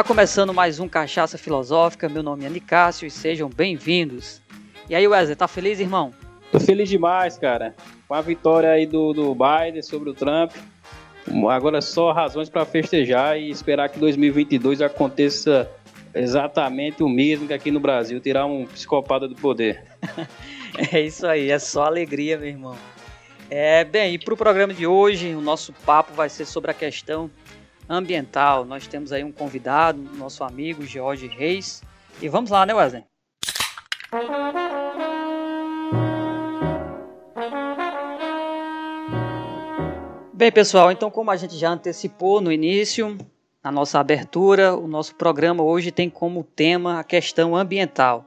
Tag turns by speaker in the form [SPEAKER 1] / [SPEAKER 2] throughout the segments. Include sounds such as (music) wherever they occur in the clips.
[SPEAKER 1] Está começando mais um Cachaça Filosófica. Meu nome é Nicásio e sejam bem-vindos. E aí, Wesley, tá feliz, irmão?
[SPEAKER 2] Tô feliz demais, cara. Com a vitória aí do, do Biden sobre o Trump. Agora só razões para festejar e esperar que 2022 aconteça exatamente o mesmo que aqui no Brasil, tirar um psicopata do poder. (laughs)
[SPEAKER 1] é isso aí, é só alegria, meu irmão. É, bem, e para o programa de hoje, o nosso papo vai ser sobre a questão ambiental. Nós temos aí um convidado, nosso amigo Jorge Reis. E vamos lá, né, Wesley? Bem, pessoal, então como a gente já antecipou no início, na nossa abertura, o nosso programa hoje tem como tema a questão ambiental.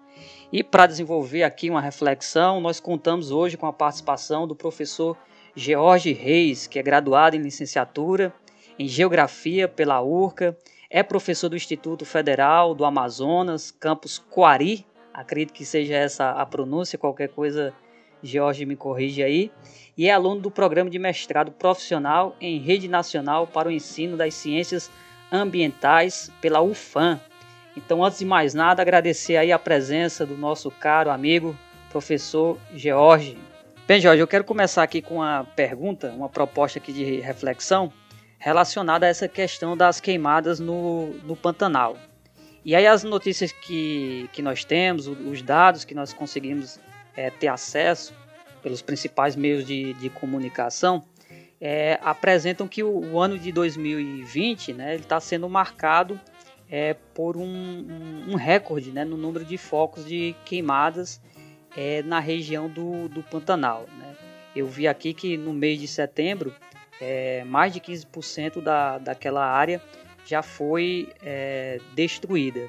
[SPEAKER 1] E para desenvolver aqui uma reflexão, nós contamos hoje com a participação do professor George Reis, que é graduado em licenciatura em Geografia pela URCA, é professor do Instituto Federal do Amazonas, campus Coari, acredito que seja essa a pronúncia, qualquer coisa, George me corrige aí, e é aluno do programa de mestrado profissional em Rede Nacional para o Ensino das Ciências Ambientais pela UFAM, então, antes de mais nada, agradecer aí a presença do nosso caro amigo, professor George. Bem, Jorge, eu quero começar aqui com uma pergunta, uma proposta aqui de reflexão relacionada a essa questão das queimadas no, no Pantanal. E aí as notícias que, que nós temos, os dados que nós conseguimos é, ter acesso pelos principais meios de, de comunicação, é, apresentam que o, o, ano de 2020 né, está sendo marcado é, por um, um, um, recorde né, no número de focos de queimadas é, na região do, do Pantanal. Né. Eu vi aqui que no mês de setembro, é, mais de 15% da, daquela área já foi é, destruída.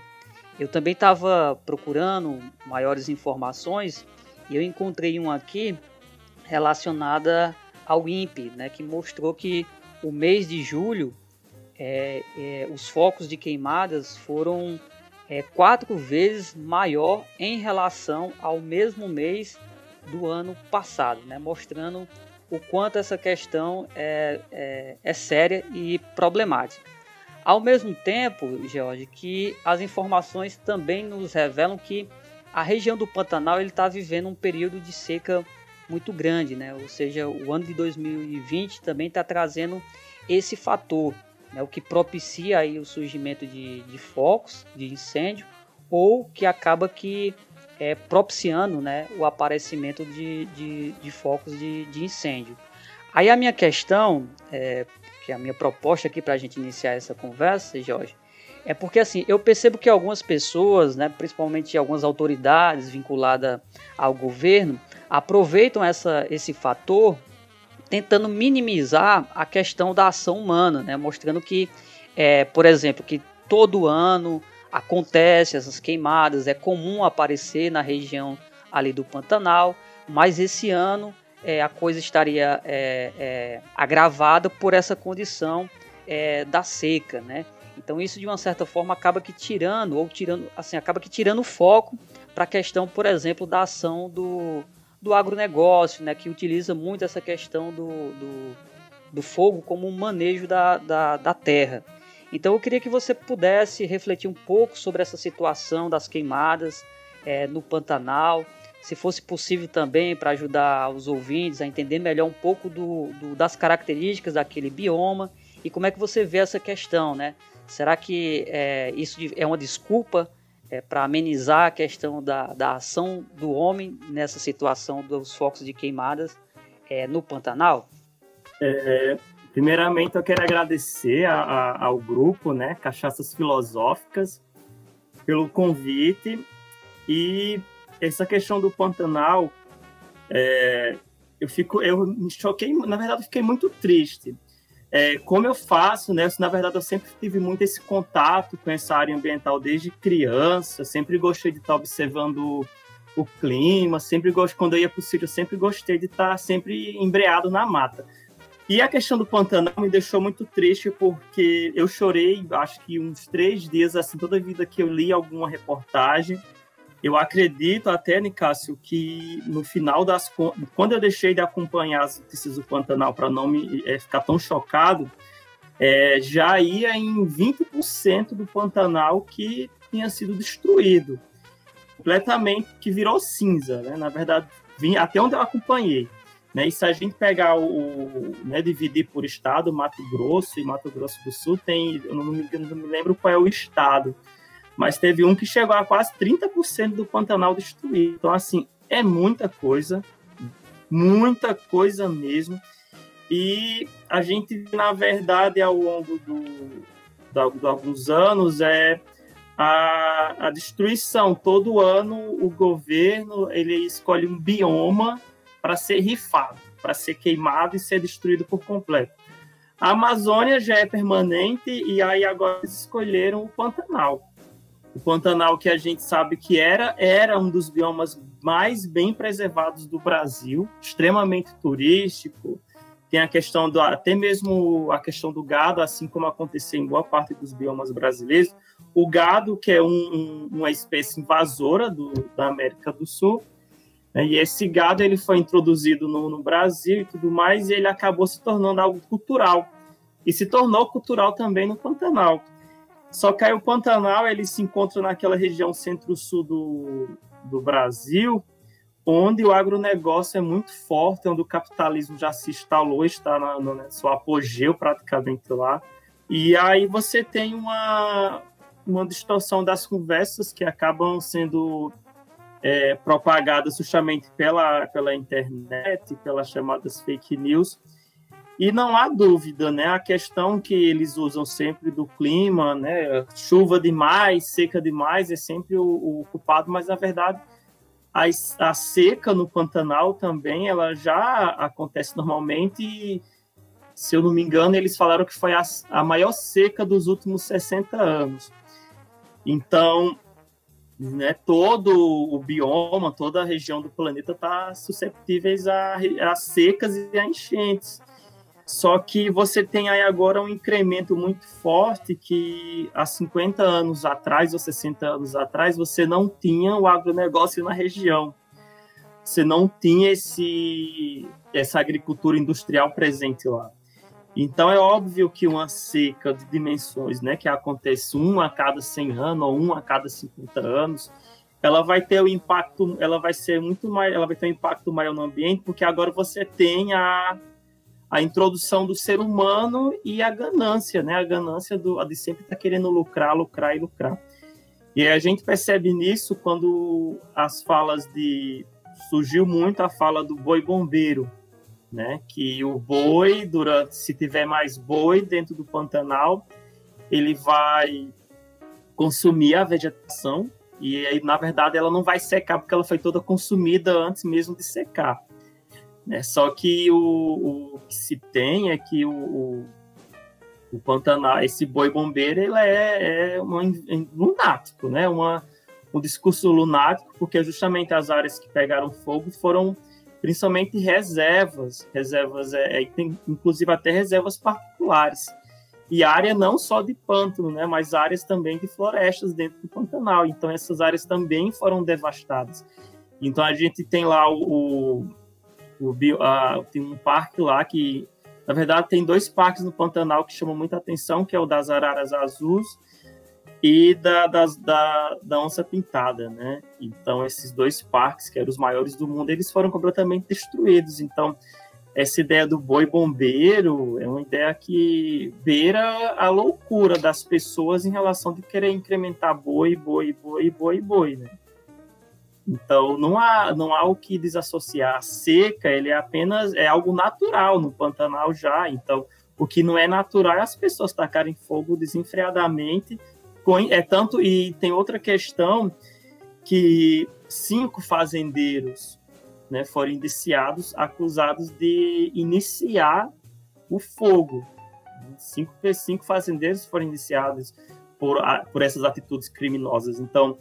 [SPEAKER 1] Eu também estava procurando maiores informações e eu encontrei um aqui relacionada ao INPE, né, que mostrou que o mês de julho é, é, os focos de queimadas foram é, quatro vezes maior em relação ao mesmo mês do ano passado, né? mostrando o quanto essa questão é, é, é séria e problemática. Ao mesmo tempo, George, que as informações também nos revelam que a região do Pantanal está vivendo um período de seca muito grande, né? ou seja, o ano de 2020 também está trazendo esse fator né, o que propicia aí o surgimento de, de focos de incêndio ou que acaba que é, propiciando né, o aparecimento de, de, de focos de, de, incêndio. Aí a minha questão, é, que é a minha proposta aqui para a gente iniciar essa conversa, Jorge, é porque assim eu percebo que algumas pessoas, né, principalmente algumas autoridades vinculadas ao governo, aproveitam essa, esse fator tentando minimizar a questão da ação humana, né? mostrando que, é, por exemplo, que todo ano acontece essas queimadas, é comum aparecer na região ali do Pantanal, mas esse ano é, a coisa estaria é, é agravada por essa condição é, da seca, né? Então isso de uma certa forma acaba que tirando ou tirando, assim, acaba que tirando foco para a questão, por exemplo, da ação do, do agronegócio, né, que utiliza muito essa questão do, do, do fogo como um manejo da, da, da terra. Então eu queria que você pudesse refletir um pouco sobre essa situação das queimadas é, no Pantanal, se fosse possível também para ajudar os ouvintes a entender melhor um pouco do, do, das características daquele bioma e como é que você vê essa questão, né? Será que é, isso é uma desculpa é, para amenizar a questão da, da ação do homem nessa situação dos focos de queimadas é, no Pantanal?
[SPEAKER 3] É, primeiramente, eu quero agradecer a, a, ao grupo, né, Cachaças Filosóficas, pelo convite e essa questão do Pantanal, é, eu fico, eu me choquei, na verdade, eu fiquei muito triste, é, como eu faço, né? Na verdade, eu sempre tive muito esse contato com essa área ambiental desde criança, sempre gostei de estar observando o clima, sempre gosto, quando eu ia para o sítio, sempre gostei de estar sempre embreado na mata. E a questão do Pantanal me deixou muito triste porque eu chorei, acho que uns três dias, assim, toda vida que eu li alguma reportagem, eu acredito até, Nicásio, que no final das quando eu deixei de acompanhar as notícias do Pantanal para não me é, ficar tão chocado, é, já ia em 20% do Pantanal que tinha sido destruído completamente, que virou cinza, né? Na verdade, vim, até onde eu acompanhei. Né? E se a gente pegar o, né, dividir por estado, Mato Grosso e Mato Grosso do Sul, tem, eu não me, não me lembro qual é o estado, mas teve um que chegou a quase 30% do Pantanal destruído. Então, assim, é muita coisa, muita coisa mesmo. E a gente, na verdade, ao longo do, de alguns anos, é a, a destruição. Todo ano, o governo ele escolhe um bioma para ser rifado, para ser queimado e ser destruído por completo. A Amazônia já é permanente e aí agora eles escolheram o Pantanal. O Pantanal que a gente sabe que era, era um dos biomas mais bem preservados do Brasil, extremamente turístico. Tem a questão do até mesmo a questão do gado, assim como aconteceu em boa parte dos biomas brasileiros. O gado, que é um, um, uma espécie invasora do, da América do Sul, e esse gado ele foi introduzido no, no Brasil e tudo mais, e ele acabou se tornando algo cultural. E se tornou cultural também no Pantanal. Só que aí o Pantanal ele se encontra naquela região centro-sul do, do Brasil, onde o agronegócio é muito forte, onde o capitalismo já se instalou, está na, no né, seu apogeu praticamente lá. E aí você tem uma, uma distorção das conversas que acabam sendo é, propagadas justamente pela, pela internet, pelas chamadas fake news, e não há dúvida, né? A questão que eles usam sempre do clima, né? Chuva demais, seca demais, é sempre o, o culpado, mas na verdade a, a, seca no Pantanal também, ela já acontece normalmente e, se eu não me engano, eles falaram que foi a, a maior seca dos últimos 60 anos. Então, né, todo o bioma, toda a região do planeta está susceptíveis a, a secas e a enchentes. Só que você tem aí agora um incremento muito forte que há 50 anos atrás ou 60 anos atrás você não tinha o agronegócio na região. Você não tinha esse, essa agricultura industrial presente lá. Então é óbvio que uma seca de dimensões, né, que acontece um a cada 100 anos ou um a cada 50 anos, ela vai ter o impacto, ela vai ser muito mais, ela vai ter um impacto maior no ambiente, porque agora você tem a a introdução do ser humano e a ganância, né? A ganância do, a de sempre estar tá querendo lucrar, lucrar e lucrar. E a gente percebe nisso quando as falas de surgiu muito a fala do boi bombeiro, né? Que o boi, durante se tiver mais boi dentro do Pantanal, ele vai consumir a vegetação e aí na verdade ela não vai secar porque ela foi toda consumida antes mesmo de secar. Né? Só que o, o, que se tem é que o, o, o Pantanal, esse boi bombeiro, ele é, é um lunático, né? Uma, um discurso lunático, porque justamente as áreas que pegaram fogo foram principalmente reservas, reservas, é, é, tem inclusive até reservas particulares. E área não só de pântano, né, mas áreas também de florestas dentro do Pantanal. Então essas áreas também foram devastadas. Então a gente tem lá o, o o bio, tem um parque lá que, na verdade, tem dois parques no Pantanal que chamam muita atenção, que é o das araras azuis e da, da, da onça pintada, né? Então, esses dois parques, que eram os maiores do mundo, eles foram completamente destruídos. Então, essa ideia do boi bombeiro é uma ideia que beira a loucura das pessoas em relação de querer incrementar boi, boi, boi, boi, boi, né? Então não há não há o que desassociar. A seca ele é apenas é algo natural no Pantanal já. Então o que não é natural é as pessoas tacarem fogo desenfreadamente. É tanto e tem outra questão que cinco fazendeiros né, foram indiciados, acusados de iniciar o fogo. Cinco, cinco fazendeiros foram indiciados por, por essas atitudes criminosas. Então,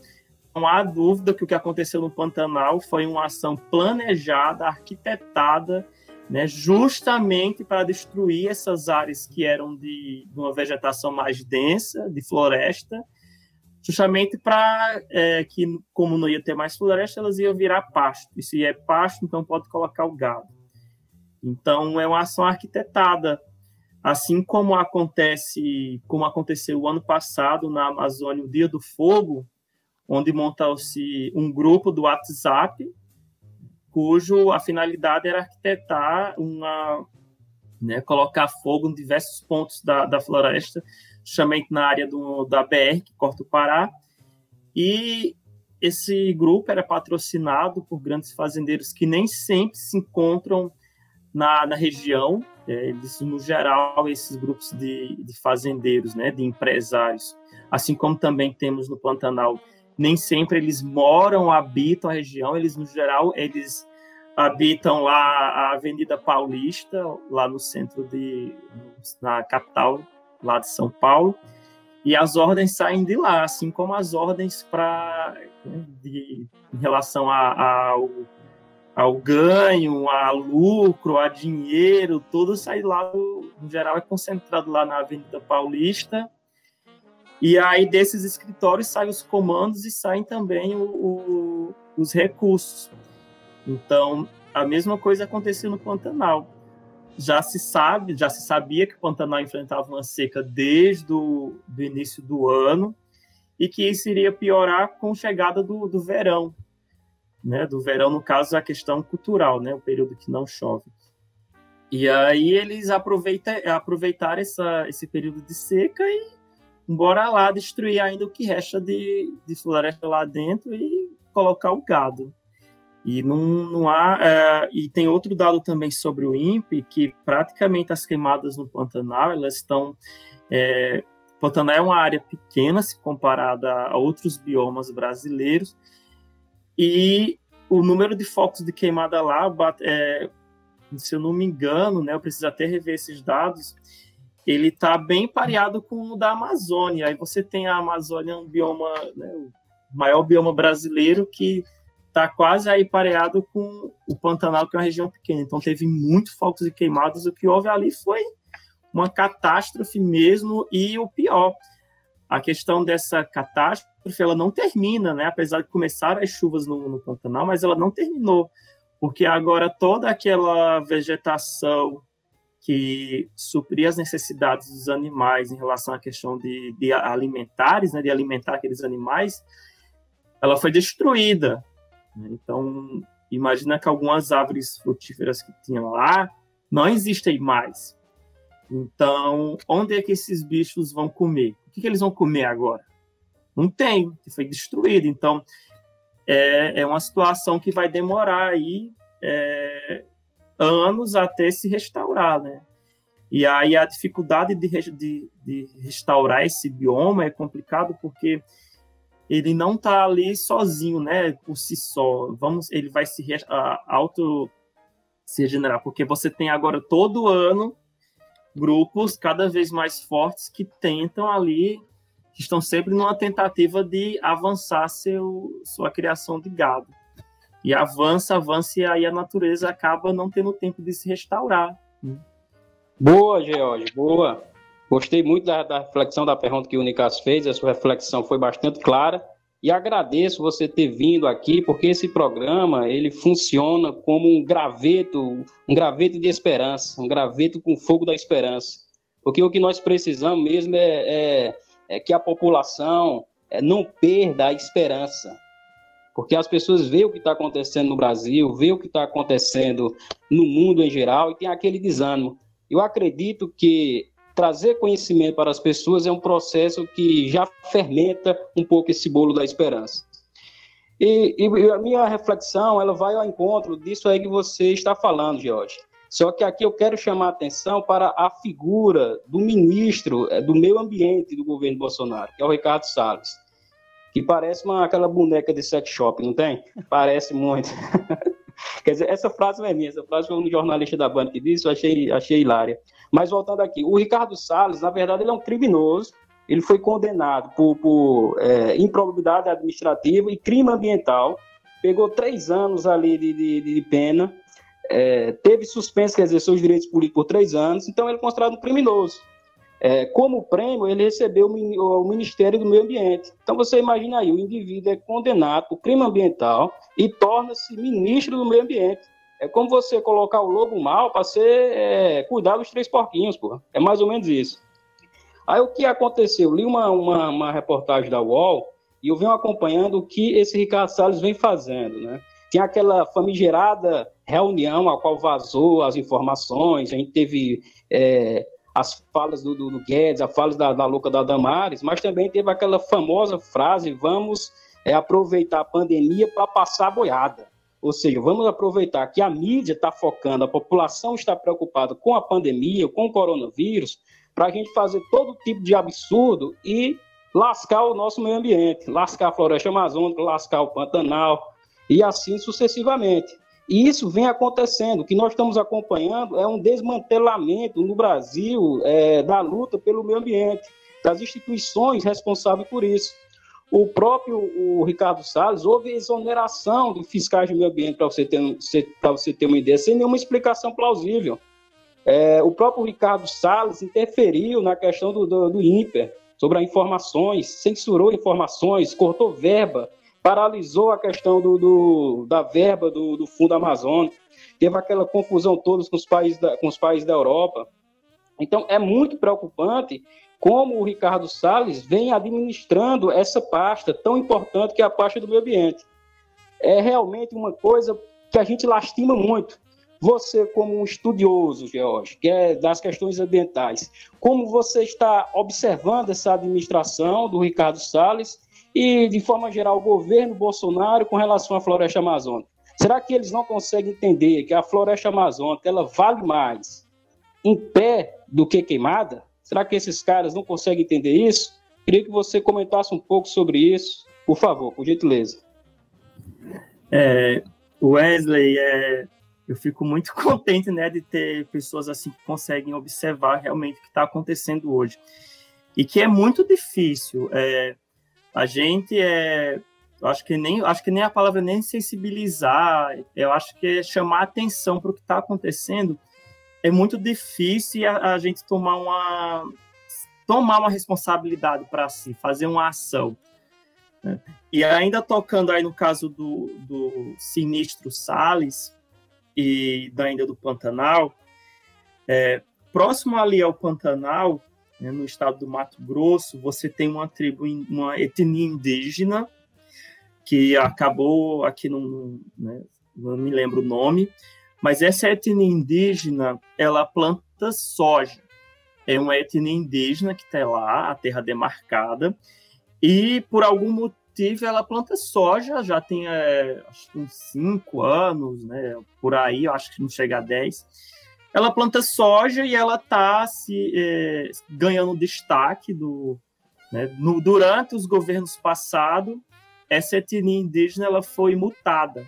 [SPEAKER 3] não há dúvida que o que aconteceu no Pantanal foi uma ação planejada, arquitetada, né, justamente para destruir essas áreas que eram de, de uma vegetação mais densa, de floresta, justamente para é, que, como não ia ter mais floresta, elas iam virar pasto. E se é pasto, então pode colocar o gado. Então, é uma ação arquitetada Assim como acontece, como aconteceu o ano passado na Amazônia, o Dia do Fogo, onde montou-se um grupo do WhatsApp, cujo a finalidade era arquitetar uma, né, colocar fogo em diversos pontos da, da floresta, justamente na área do, da BR, que corta o Pará, e esse grupo era patrocinado por grandes fazendeiros que nem sempre se encontram na, na região, é, eles, no geral, esses grupos de, de fazendeiros, né, de empresários, assim como também temos no Pantanal, nem sempre eles moram, habitam a região, eles, no geral, eles habitam lá a Avenida Paulista, lá no centro de, na capital, lá de São Paulo, e as ordens saem de lá, assim como as ordens para em relação a, ao ao ganho, a lucro, a dinheiro, tudo sai lá, no geral é concentrado lá na Avenida Paulista. E aí desses escritórios saem os comandos e saem também o, o, os recursos. Então, a mesma coisa aconteceu no Pantanal. Já se sabe, já se sabia que o Pantanal enfrentava uma seca desde o do início do ano e que isso iria piorar com a chegada do, do verão né, do verão, no caso, a questão cultural, né, o período que não chove. E aí eles aproveita, aproveitaram essa, esse período de seca e bora lá destruir ainda o que resta de, de floresta lá dentro e colocar o gado. E não, não há. É, e tem outro dado também sobre o INPE, que praticamente as queimadas no Pantanal, elas estão. É, Pantanal é uma área pequena se comparada a outros biomas brasileiros, e o número de focos de queimada lá, é, se eu não me engano, né, eu preciso até rever esses dados, ele está bem pareado com o da Amazônia. Aí você tem a Amazônia, um bioma, né, o maior bioma brasileiro, que está quase aí pareado com o Pantanal, que é uma região pequena. Então teve muito focos de queimadas. O que houve ali foi uma catástrofe mesmo, e o pior, a questão dessa catástrofe ela não termina, né? Apesar de começar as chuvas no, no Pantanal, mas ela não terminou, porque agora toda aquela vegetação que supria as necessidades dos animais em relação à questão de, de alimentares, né, de alimentar aqueles animais, ela foi destruída. Né? Então, imagina que algumas árvores frutíferas que tinham lá não existem mais. Então, onde é que esses bichos vão comer? O que, que eles vão comer agora? Não tem, foi destruído. Então, é, é uma situação que vai demorar aí é, anos até se restaurar, né? E aí a dificuldade de, de, de restaurar esse bioma é complicado porque ele não está ali sozinho, né? Por si só. Vamos, ele vai se auto se regenerar, porque você tem agora todo ano grupos cada vez mais fortes que tentam ali que estão sempre numa tentativa de avançar seu, sua criação de gado. E avança, avança, e aí a natureza acaba não tendo tempo de se restaurar. Né?
[SPEAKER 2] Boa, George, boa. Gostei muito da, da, reflexão da pergunta que o Nicas fez, a sua reflexão foi bastante clara. E agradeço você ter vindo aqui, porque esse programa ele funciona como um graveto, um graveto de esperança, um graveto com fogo da esperança. Porque o que nós precisamos mesmo é, é é que a população é, não perda a esperança. Porque as pessoas veem o que está acontecendo no Brasil, veem o que está acontecendo no mundo em geral e tem aquele desânimo. Eu acredito que trazer conhecimento para as pessoas é um processo que já fermenta um pouco esse bolo da esperança. E, e a minha reflexão, ela vai ao encontro disso aí que você está falando, Jorge. Só que aqui eu quero chamar a atenção para a figura do ministro eh, do meio ambiente do governo Bolsonaro, que é o Ricardo Salles, que parece uma, aquela boneca de sex shop, não tem? Parece muito. (laughs) Quer dizer, essa frase não é minha, essa frase foi um jornalista da Band que disse, eu achei, achei hilária. Mas voltando aqui, o Ricardo Salles, na verdade, ele é um criminoso, ele foi condenado por, por é, improbidade administrativa e crime ambiental, pegou três anos ali de, de, de pena, é, teve suspenso, quer dizer, seus direitos políticos por três anos, então ele é considerado um criminoso. É, como prêmio, ele recebeu o Ministério do Meio Ambiente. Então você imagina aí, o indivíduo é condenado por crime ambiental e torna-se ministro do Meio Ambiente. É como você colocar o lobo mal para ser é, cuidar dos três porquinhos, pô. É mais ou menos isso. Aí o que aconteceu? Eu li uma, uma, uma reportagem da UOL e eu venho acompanhando o que esse Ricardo Salles vem fazendo, né? Tem aquela famigerada reunião a qual vazou as informações, a gente teve é, as falas do, do, do, Guedes, as falas da, da louca da Damares, mas também teve aquela famosa frase, vamos é, aproveitar a pandemia para passar boiada. Ou seja, vamos aproveitar que a mídia está focando, a população está preocupada com a pandemia, com o coronavírus, para a gente fazer todo tipo de absurdo e lascar o nosso meio ambiente, lascar a floresta amazônica, lascar o Pantanal e assim sucessivamente. E isso vem acontecendo. O que nós estamos acompanhando é um desmantelamento no Brasil é, da luta pelo meio ambiente, das instituições responsáveis por isso o próprio o Ricardo Salles, houve exoneração de fiscais de meio ambiente, para você, ter, você ter uma ideia, sem nenhuma explicação plausível. É, o próprio Ricardo Salles interferiu na questão do, do, do INPER, sobre as informações, censurou informações, cortou verba, paralisou a questão do, do da verba do, do Fundo Amazônico, teve aquela confusão toda com os países da, com os países da Europa. Então, é muito preocupante como o Ricardo Salles vem administrando essa pasta tão importante que é a pasta do meio ambiente. É realmente uma coisa que a gente lastima muito. Você, como um estudioso, George, que é das questões ambientais, como você está observando essa administração do Ricardo Salles e, de forma geral, o governo Bolsonaro com relação à floresta amazônica? Será que eles não conseguem entender que a floresta amazônica ela vale mais em pé do que queimada? Será que esses caras não conseguem entender isso? Queria que você comentasse um pouco sobre isso, por favor, por gentileza.
[SPEAKER 3] É, Wesley, é, eu fico muito (laughs) contente né, de ter pessoas assim que conseguem observar realmente o que está acontecendo hoje. E que é muito difícil. É, a gente é. Eu acho que nem acho que nem a palavra nem sensibilizar, eu acho que é chamar atenção para o que está acontecendo é muito difícil a, a gente tomar uma tomar uma responsabilidade para si, fazer uma ação. Né? E ainda tocando aí no caso do, do sinistro Salles e da ainda do Pantanal, é, próximo ali ao Pantanal, né, no estado do Mato Grosso, você tem uma tribo, uma etnia indígena que acabou aqui não, né, não me lembro o nome, mas essa etnia indígena, ela planta soja. É uma etnia indígena que está lá, a terra demarcada, e por algum motivo ela planta soja, já tem é, uns 5 anos, né, por aí, acho que não chega a 10. Ela planta soja e ela está se é, ganhando destaque do, né, no, durante os governos passados. Essa etnia indígena ela foi mutada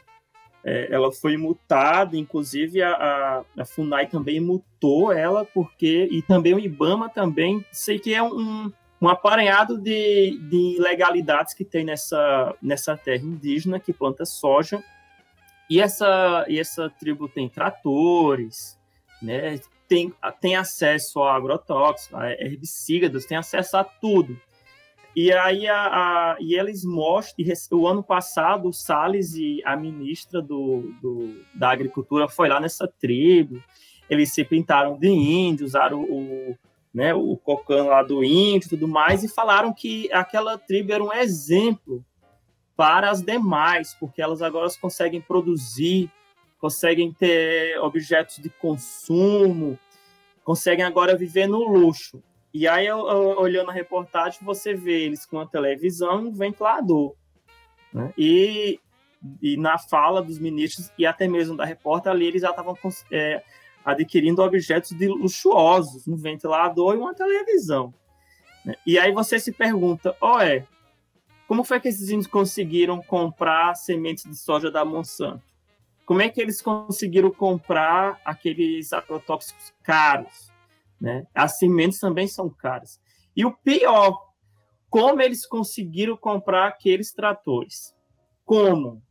[SPEAKER 3] é, ela foi multada, inclusive a, a, a, FUNAI também multou ela, porque, e também o IBAMA também, sei que é um, um aparelhado de, de ilegalidades que tem nessa, nessa terra indígena que planta soja, e essa, e essa tribo tem tratores, né, tem, tem acesso a agrotóxicos, a herbicidas, tem acesso a tudo. E aí a, a, e eles mostram, o ano passado o Salles e a ministra do, do, da agricultura foi lá nessa tribo, eles se pintaram de índio, usaram o, né, o cocã lá do índio e tudo mais, e falaram que aquela tribo era um exemplo para as demais, porque elas agora conseguem produzir, conseguem ter objetos de consumo, conseguem agora viver no luxo. E aí, olhando a reportagem, você vê eles com a televisão e um ventilador. Né? E, e na fala dos ministros e até mesmo da repórter ali, eles já estavam é, adquirindo objetos de luxuosos, um ventilador e uma televisão. Né? E aí você se pergunta, ó, é, como foi que esses índios conseguiram comprar sementes de soja da Monsanto? Como é que eles conseguiram comprar aqueles agrotóxicos caros? Né? As sementes também são caras. E o pior, como eles conseguiram comprar aqueles tratores? Como?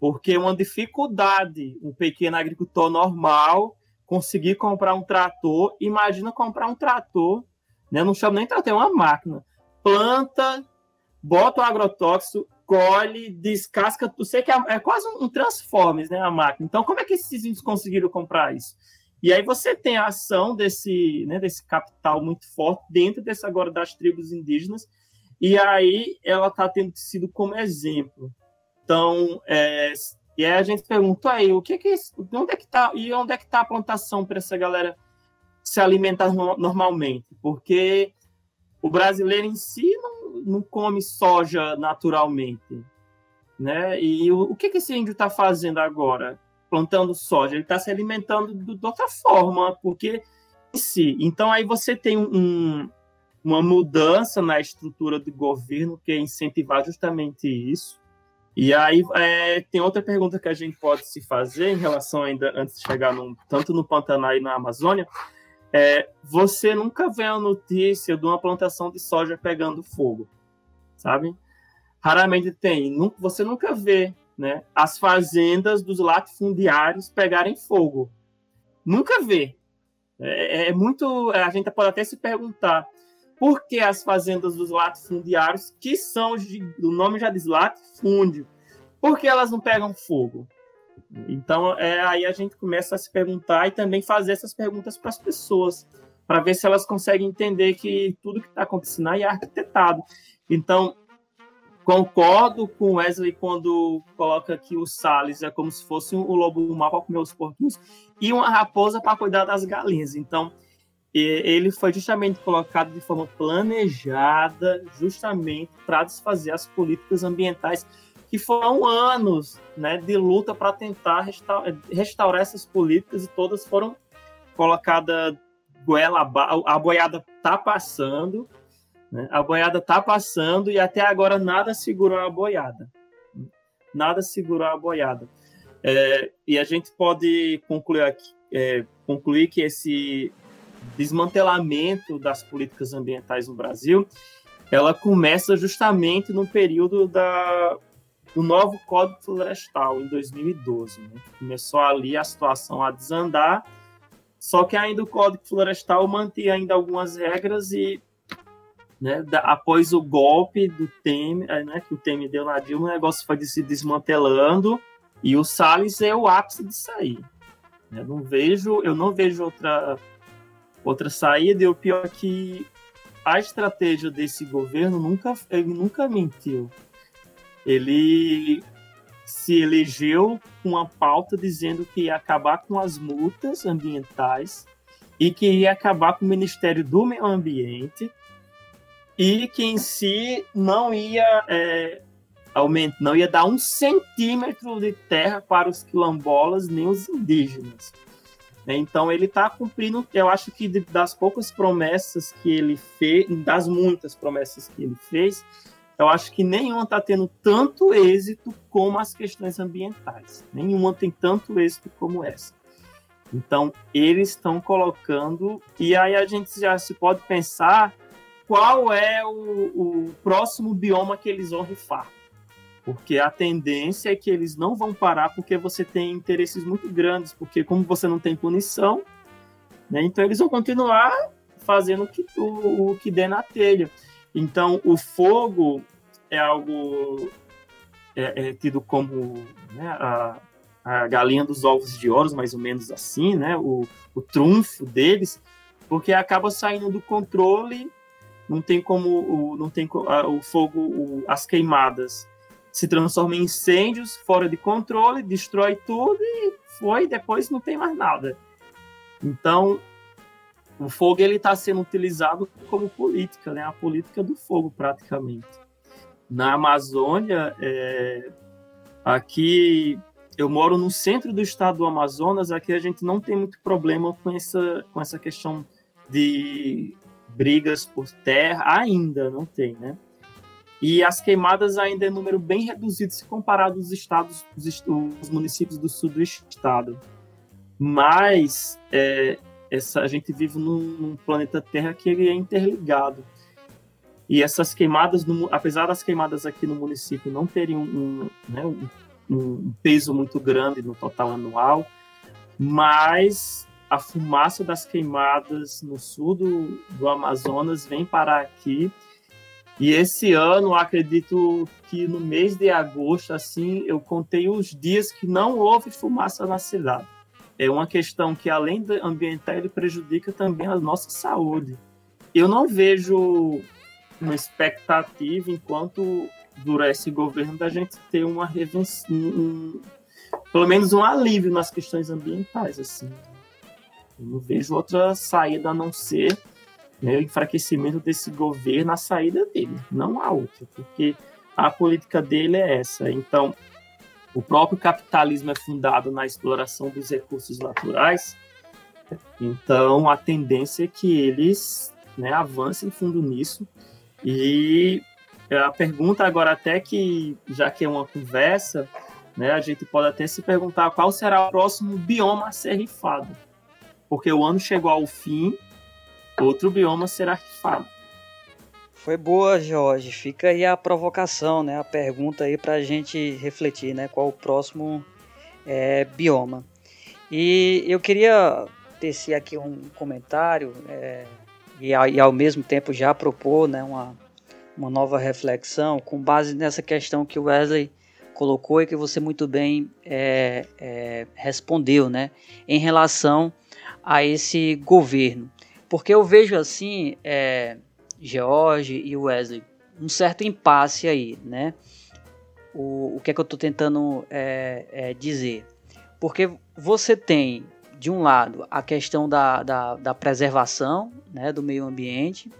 [SPEAKER 3] Porque uma dificuldade, um pequeno agricultor normal conseguir comprar um trator. Imagina comprar um trator, né? não chama nem trator, é uma máquina. Planta, bota o agrotóxico, colhe, descasca, tu sei que é, é quase um, um Transformers, né, a máquina. Então, como é que esses índios conseguiram comprar isso? E aí você tem a ação desse, né, desse capital muito forte dentro dessa agora das tribos indígenas, e aí ela está tendo sido como exemplo. Então, é, e aí a gente pergunta aí, o que, que é isso? Onde é que tá, e onde é que está a plantação para essa galera se alimentar no, normalmente? Porque o brasileiro em si não, come soja naturalmente, né? E o, o que, que esse índio está fazendo agora? plantando soja, ele está se alimentando de, de outra forma, porque si. Então aí você tem um, uma mudança na estrutura do governo que é incentivar justamente isso. E aí é, tem outra pergunta que a gente pode se fazer em relação ainda antes de chegar no, tanto no Pantanal e na Amazônia. É, você nunca vê a notícia de uma plantação de soja pegando fogo, sabe? Raramente tem. Você nunca vê né, as fazendas dos latifundiários pegarem fogo. Nunca vê. É, é, muito. A gente pode até se perguntar por que as fazendas dos latifundiários, que são, o nome já diz latifúndio, por que elas não pegam fogo? Então, é, aí a gente começa a se perguntar e também fazer essas perguntas para as pessoas, para ver se elas conseguem entender que tudo que está acontecendo aí é arquitetado. Então, Concordo com Wesley quando coloca que o Salles é como se fosse o lobo mau para comer os porquinhos e uma raposa para cuidar das galinhas. Então, ele foi justamente colocado de forma planejada, justamente para desfazer as políticas ambientais que foram anos né, de luta para tentar restaurar essas políticas e todas foram colocadas goela a boiada está passando né? A boiada está passando e até agora nada segurou a boiada. Nada segurou a boiada. É, e a gente pode concluir, aqui, é, concluir que esse desmantelamento das políticas ambientais no Brasil ela começa justamente no período da, do novo Código Florestal, em 2012. Né? Começou ali a situação a desandar, só que ainda o Código Florestal mantinha ainda algumas regras e né, da, após o golpe do Temer, eh, né, que o Temer deu na Dilma, o negócio foi se desmantelando e o Salles é o ápice de sair. Eu não vejo, eu não vejo outra outra saída. E o pior é que a estratégia desse governo nunca, ele nunca mentiu. Ele se elegeu com a pauta dizendo que ia acabar com as multas ambientais e que ia acabar com o Ministério do Meio Ambiente e que em si não ia é, aumentar, não ia dar um centímetro de terra para os quilombolas nem os indígenas. Então ele está cumprindo, eu acho que das poucas promessas que ele fez, das muitas promessas que ele fez, eu acho que nenhuma está tendo tanto êxito como as questões ambientais. Nenhuma tem tanto êxito como essa. Então eles estão colocando e aí a gente já se pode pensar qual é o, o próximo bioma que eles vão rifar. Porque a tendência é que eles não vão parar porque você tem interesses muito grandes, porque como você não tem punição, né, então eles vão continuar fazendo o que, o, o que der na telha. Então o fogo é algo é, é tido como né, a, a, galinha dos ovos de ouro, mais ou menos assim, né, o, o trunfo deles, porque acaba saindo do controle não tem como o, não tem o fogo, o, as queimadas se transformam em incêndios fora de controle, destrói tudo e foi, depois não tem mais nada. Então, o fogo ele está sendo utilizado como política, né? A política do fogo praticamente. Na Amazônia, é, aqui eu moro no centro do estado do Amazonas, aqui a gente não tem muito problema com essa com essa questão de brigas por terra, ainda não tem, né? E as queimadas ainda é número bem reduzido se comparado aos estados, os, municípios do sul do estado. Mas é, essa, a gente vive num, num, planeta Terra que ele é interligado. E essas queimadas, no, apesar das queimadas aqui no município não terem um, né, um, um peso muito grande no total anual, mas a fumaça das queimadas no sul do, do Amazonas vem parar aqui E esse ano, acredito que no mês de agosto, assim, eu contei os dias que não houve fumaça na cidade. É uma questão que, além de ambiental, ele prejudica também a nossa saúde. Eu não vejo uma expectativa, enquanto durar esse governo, da gente ter uma um, pelo menos um alívio nas questões ambientais, assim. Eu não vejo outra saída a não ser né, o enfraquecimento desse governo, a saída dele, não há outra, porque a política dele é essa. Então, o próprio capitalismo é fundado na exploração dos recursos naturais, então a tendência é que eles né, avancem fundo nisso. E a pergunta agora até que, já que é uma conversa, né, a gente pode até se perguntar qual será o próximo bioma a ser rifado. Porque o ano chegou ao fim, outro bioma será rifado.
[SPEAKER 1] Foi boa, Jorge. Fica aí a provocação, né? A pergunta aí para a gente refletir, né? Qual o próximo é, bioma. E eu queria tecer aqui um comentário é, e, e, ao mesmo tempo já propor né, uma, uma nova reflexão com base nessa questão que o Wesley colocou e que você muito bem é, é, respondeu, né, em relação a esse governo. Porque eu vejo assim, é, George e Wesley, um certo impasse aí, né? O, o que é que eu estou tentando é, é, dizer? Porque você tem, de um lado, a questão da, da, da preservação né, do meio ambiente,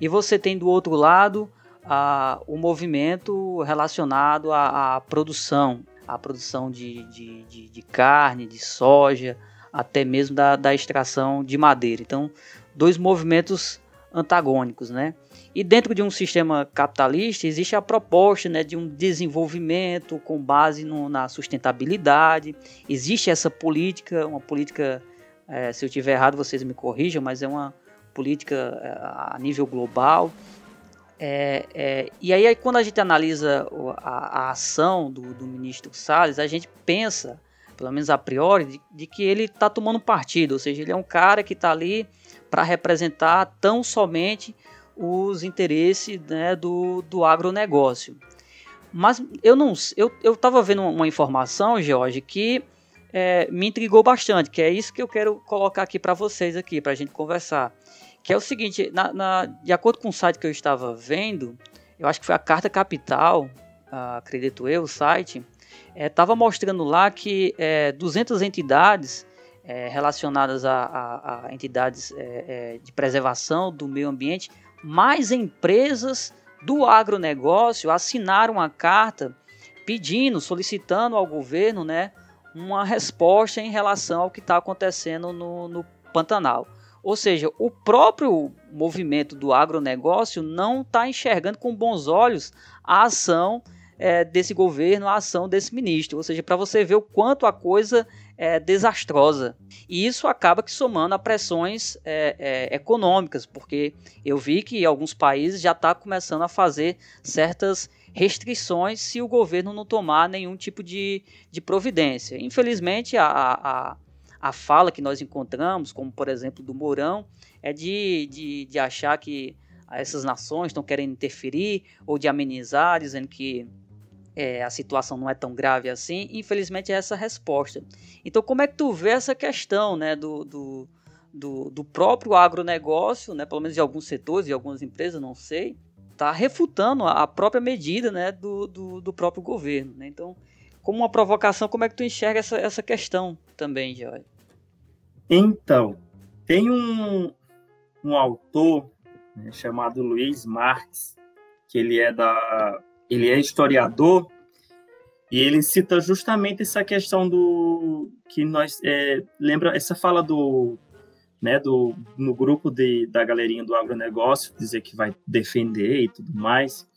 [SPEAKER 1] e você tem do outro lado a, o movimento relacionado à, à produção, à produção de, de, de, de, carne, de soja, até mesmo da, da extração de madeira. Então, dois movimentos antagônicos, né? E dentro de um sistema capitalista existe a proposta né, de um desenvolvimento com base no, na sustentabilidade. Existe essa política, uma política, é, se eu tiver errado vocês me corrijam, mas é uma política é, a nível global é, é, e aí, quando a gente analisa a, a ação do, do, ministro Salles, a gente pensa, pelo menos a priori, de, de que ele está tomando partido, ou seja, ele é um cara que está ali para representar tão somente os interesses né, do, do agronegócio. Mas eu não, eu estava vendo uma informação, Jorge, que é, me intrigou bastante, que é isso que eu quero colocar aqui para vocês aqui, para a gente conversar. Que é o seguinte, na, na, de acordo com o site que eu estava vendo, eu acho que foi a Carta Capital, acredito eu, o site, estava é, mostrando lá que é, 200 entidades é, relacionadas a, a, a entidades é, é, de preservação do meio ambiente, mais empresas do agronegócio assinaram uma carta pedindo, solicitando ao governo né, uma resposta em relação ao que está acontecendo no, no Pantanal. Ou seja, o próprio movimento do agronegócio não está enxergando com bons olhos a ação é, desse governo, a ação desse ministro. Ou seja, para você ver o quanto a coisa é desastrosa. E isso acaba que somando a pressões é, é, econômicas, porque eu vi que alguns países já estão tá começando a fazer certas restrições se o governo não tomar nenhum tipo de, de providência. Infelizmente, a, a a fala que nós encontramos, como por exemplo do Mourão, é de, de, de achar que essas nações estão querendo interferir ou de amenizar, dizendo que é, a situação não é tão grave assim. Infelizmente é essa a resposta. Então como é que tu vê essa questão né, do, do, do, do próprio agronegócio, né, pelo menos de alguns setores e algumas empresas, não sei, está refutando a própria medida né, do, do, do próprio governo. Né? Então como uma provocação, como é que tu enxerga essa, essa questão também, Jorge?
[SPEAKER 3] Então, tem um, um autor né, chamado Luiz Marques, que ele é da ele é historiador e ele cita justamente essa questão do que nós é, lembra essa fala do né do no grupo de, da galerinha do agronegócio dizer que vai defender e tudo mais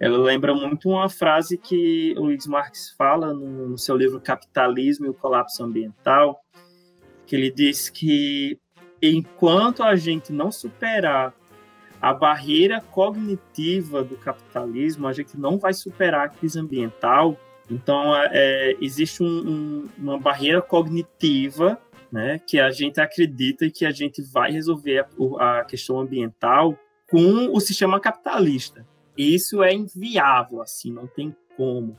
[SPEAKER 3] ela lembra muito uma frase que o Luiz Marx fala no, no seu livro Capitalismo e o Colapso Ambiental, que ele diz que enquanto a gente não superar a barreira cognitiva do capitalismo, a gente não vai superar a crise ambiental. Então, é, é existe um, um, uma barreira cognitiva né, que a gente acredita que a gente vai resolver a, a questão ambiental com o sistema capitalista. isso é inviável, assim, não tem como.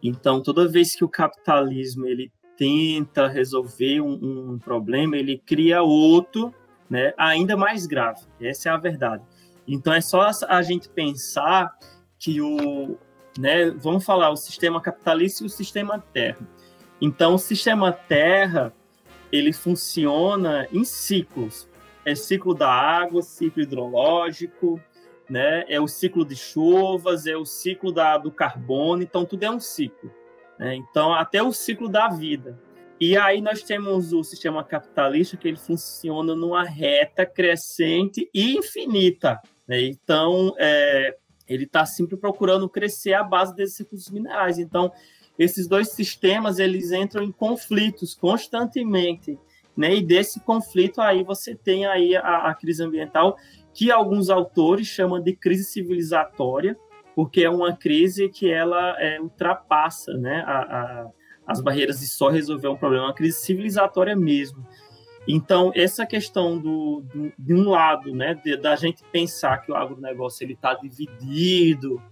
[SPEAKER 3] Então, toda vez que o capitalismo ele tenta resolver um, um problema, ele cria outro, né, ainda mais grave. Essa é a verdade. Então, é só a gente pensar que o, né, vamos falar o sistema capitalista e o sistema terra. Então, o sistema terra ele funciona em ciclos. É ciclo da água, ciclo hidrológico, né? É o ciclo de chuvas, é o ciclo da, do carbono, então tudo é um ciclo. Né? Então, até o ciclo da vida. E aí nós temos o sistema capitalista que ele funciona numa reta crescente e infinita. Né? Então, é, ele está sempre procurando crescer à base desses recursos minerais. Então, esses dois sistemas eles entram em conflitos constantemente, né? E desse conflito aí você tem aí a, a crise ambiental que alguns autores chamam de crise civilizatória, porque é uma crise que ela é, ultrapassa, né? A, a, as barreiras de só resolver um problema, uma crise civilizatória mesmo. Então, essa questão do, do, de um lado, né, de, da gente pensar que o agronegócio ele está dividido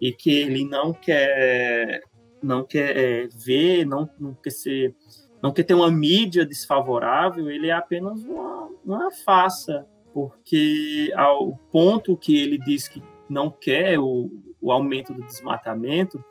[SPEAKER 3] e que ele não quer não quer é, ver, não, não quer ser, não quer ter uma mídia desfavorável, ele é apenas uma, uma farsa, porque ao ponto que ele diz que não quer o, o aumento do desmatamento,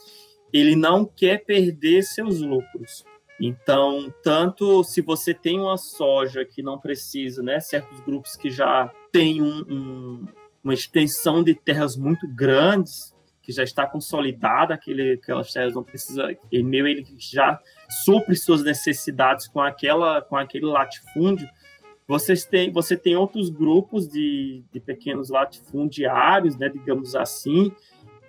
[SPEAKER 3] ele não quer perder seus lucros. Então, tanto se você tem uma soja que não precisa, né, certos grupos que já têm um, um, uma extensão de terras muito grandes, que já está consolidada, aquele, aquelas terras não precisa, e meio ele já supre suas necessidades com aquela, com aquele latifúndio. Vocês têm, você tem outros grupos de, de pequenos latifundiários, né, digamos assim,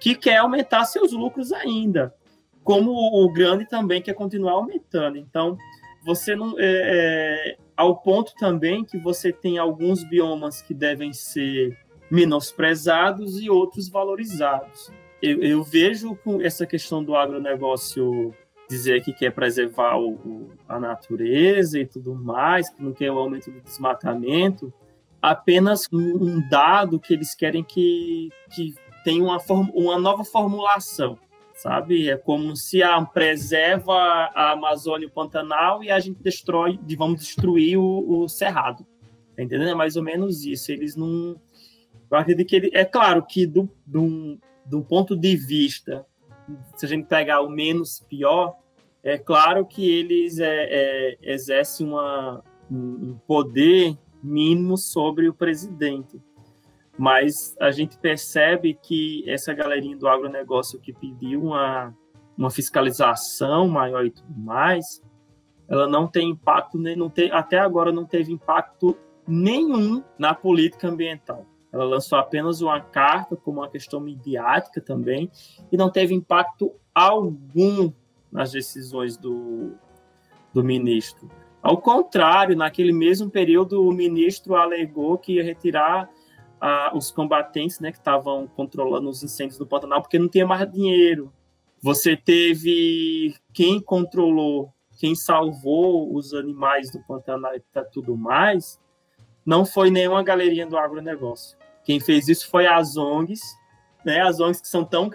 [SPEAKER 3] que quer aumentar seus lucros ainda, como o grande também quer continuar aumentando. Então, você não é, é, ao ponto também que você tem alguns biomas que devem ser menosprezados e outros valorizados eu, eu, vejo com essa questão do agronegócio dizer que quer preservar o, o, a natureza e tudo mais, que não quer o aumento do desmatamento, apenas um, um dado que eles querem que, que tenha uma, uma nova formulação, sabe? É como se a preserva a Amazônia e o Pantanal e a gente destrói, vamos destruir o, o Cerrado. Tá entendendo? É mais ou menos isso. Eles não. Eu acredito que ele. É claro que do, do, do ponto de vista, se a gente pegar o menos pior, é claro que eles é, é, exercem uma, um poder mínimo sobre o presidente. Mas a gente percebe que essa galerinha do agronegócio que pediu uma, uma fiscalização maior e tudo mais, ela não tem impacto, não tem, até agora não teve impacto nenhum na política ambiental. Ela lançou apenas uma carta como uma questão midiática também e não teve impacto algum nas decisões do, do ministro. Ao contrário, naquele mesmo período, o ministro alegou que ia retirar ah, os combatentes né, que estavam controlando os incêndios do Pantanal porque não tinha mais dinheiro. Você teve quem controlou, quem salvou os animais do Pantanal e tudo mais, não foi nenhuma galerinha do agronegócio. Quem fez isso foi as ONGs, né? As ONGs que são tão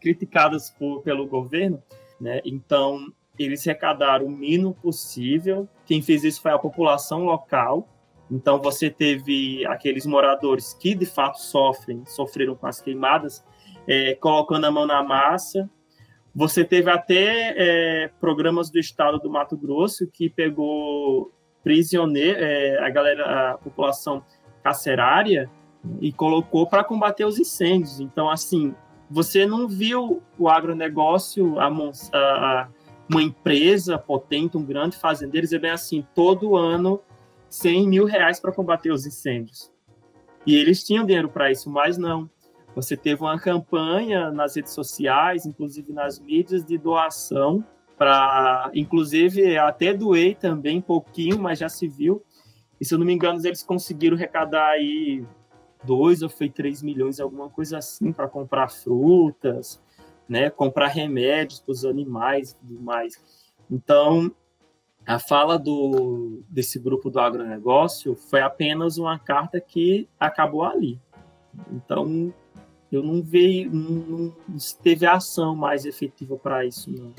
[SPEAKER 3] criticadas por, pelo governo, né? Então, eles arrecadaram o mínimo possível. Quem fez isso foi a população local. Então, você teve aqueles moradores que de fato sofrem, sofreram com as queimadas, é, colocando a mão na massa. Você teve até é, programas do estado do Mato Grosso que pegou prisioneiro, é, a galera, a população carcerária e colocou para combater os incêndios. Então, assim, você não viu o agronegócio, a, a, uma empresa potente, um grande fazendeiro, dizer bem assim, todo ano 100 mil reais para combater os incêndios. E eles tinham dinheiro para isso, mas não. Você teve uma campanha nas redes sociais, inclusive nas mídias, de doação para, inclusive, até doei também um pouquinho, mas já se viu. E se eu não me engano, eles conseguiram arrecadar aí 2 ou foi 3 milhões, alguma coisa assim, para comprar frutas, né, comprar remédios para os animais e tudo mais. Então, a fala do, desse grupo do agronegócio foi apenas uma carta que acabou ali. Então, eu não vejo, não, não teve ação mais efetiva para isso, não.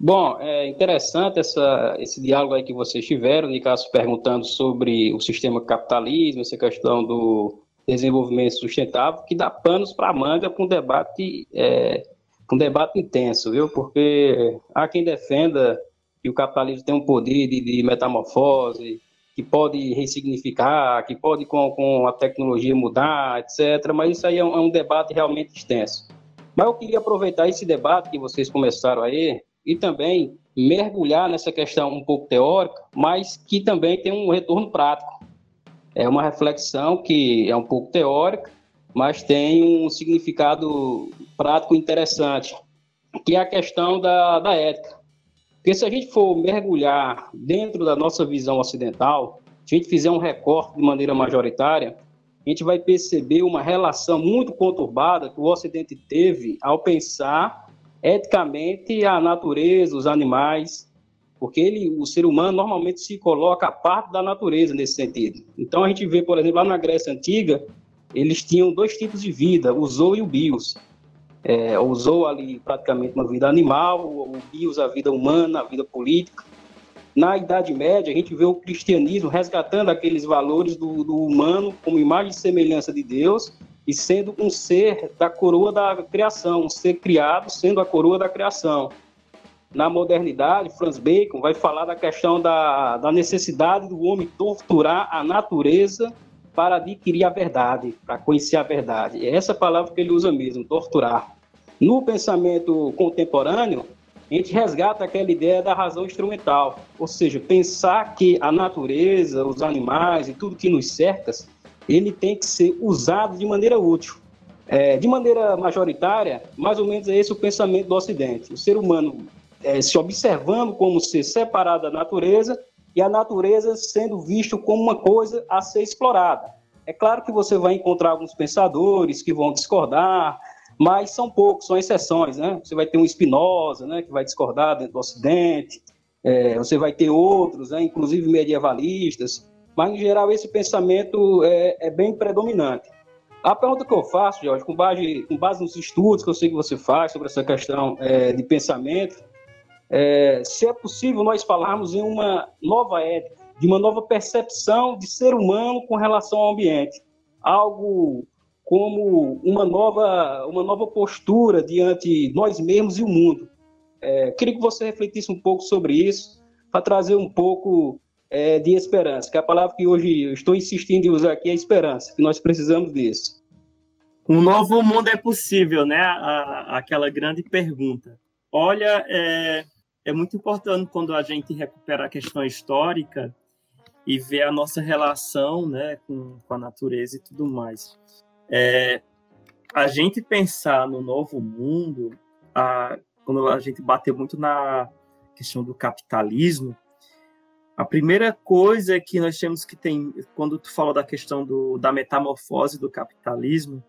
[SPEAKER 2] Bom, é interessante essa, esse diálogo aí que vocês tiveram, Nicasso perguntando sobre o sistema capitalismo, essa questão do desenvolvimento sustentável, que dá panos para a manga para um debate, é, um debate intenso, viu? Porque há quem defenda que o capitalismo tem um poder de, de metamorfose, que pode ressignificar, que pode com, com a tecnologia mudar, etc. Mas isso aí é um, é um debate realmente extenso. Mas eu queria aproveitar esse debate que vocês começaram aí e também mergulhar nessa questão um pouco teórica, mas que também tem um retorno prático. É uma reflexão que é um pouco teórica, mas tem um significado prático interessante, que é a questão da, da ética. Porque se a gente for mergulhar dentro da nossa visão ocidental, se a gente fizer um recorte de maneira majoritária, a gente vai perceber uma relação muito conturbada que o Ocidente teve ao pensar eticamente a natureza, os animais, porque ele, o ser humano normalmente se coloca a parte da natureza nesse sentido. Então a gente vê, por exemplo, lá na Grécia Antiga, eles tinham dois tipos de vida, o zoo e o bios. É, zoo ali praticamente uma vida animal, o bios a vida humana, a vida política. Na Idade Média, a gente vê o cristianismo resgatando aqueles valores do, do humano como imagem e semelhança de Deus e sendo um ser da coroa da criação, um ser criado sendo a coroa da criação. Na modernidade, Franz Bacon vai falar da questão da, da necessidade do homem torturar a natureza para adquirir a verdade, para conhecer a verdade. É essa palavra que ele usa mesmo, torturar. No pensamento contemporâneo, a gente resgata aquela ideia da razão instrumental, ou seja, pensar que a natureza, os animais e tudo que nos cerca ele tem que ser usado de maneira útil. É, de maneira majoritária, mais ou menos é esse o pensamento do Ocidente. O ser humano é, se observando como ser separado da natureza e a natureza sendo visto como uma coisa a ser explorada. É claro que você vai encontrar alguns pensadores que vão discordar, mas são poucos, são exceções, né? Você vai ter um Spinoza, né, que vai discordar dentro do Ocidente, é, você vai ter outros, né, inclusive medievalistas, mas, em geral, esse pensamento é, é bem predominante. A pergunta que eu faço, Jorge, com base, com base nos estudos que eu sei que você faz sobre essa questão é, de pensamento, é, se é possível nós falarmos em uma nova ética, de uma nova percepção de ser humano com relação ao ambiente. Algo como uma nova, uma nova postura diante nós mesmos e o mundo. É, queria que você refletisse um pouco sobre isso, para trazer um pouco é, de esperança, que é a palavra que hoje eu estou insistindo em usar aqui é esperança, que nós precisamos disso.
[SPEAKER 3] Um novo mundo é possível, né? A, aquela grande pergunta. Olha, é, é muito importante quando a gente recupera a questão histórica e vê a nossa relação né, com, com a natureza e tudo mais. É, a gente pensar no novo mundo, a, quando a gente bateu muito na questão do capitalismo, a primeira coisa que nós temos que ter, quando tu falou da questão do, da metamorfose do capitalismo,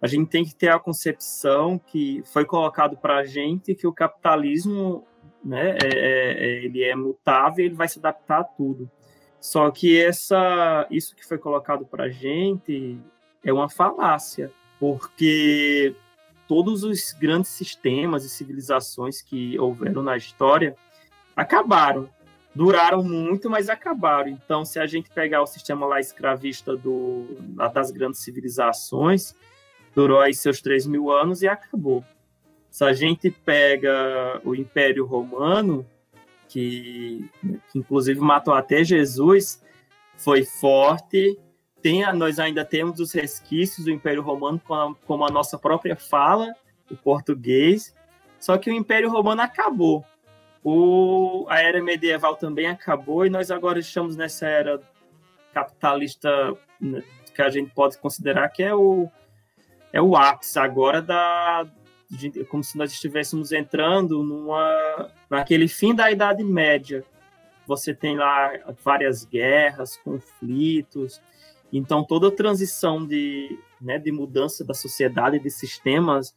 [SPEAKER 3] a gente tem que ter a concepção que foi colocado para a gente que o capitalismo, né, é, é, é, ele é mutável, ele vai se adaptar a tudo. Só que essa, isso que foi colocado para gente é uma falácia, porque todos os grandes sistemas e civilizações que houveram na história acabaram duraram muito, mas acabaram. Então, se a gente pegar o sistema lá escravista do, das grandes civilizações, durou aí seus 3 mil anos e acabou. Se a gente pega o Império Romano, que, que inclusive matou até Jesus, foi forte. Tem, nós ainda temos os resquícios do Império Romano como a, como a nossa própria fala, o português. Só que o Império Romano acabou. O, a era medieval também acabou e nós agora estamos nessa era capitalista né, que a gente pode considerar que é o, é o ápice agora da como se nós estivéssemos entrando numa naquele fim da Idade Média. Você tem lá várias guerras, conflitos, então toda a transição de, né, de mudança da sociedade de sistemas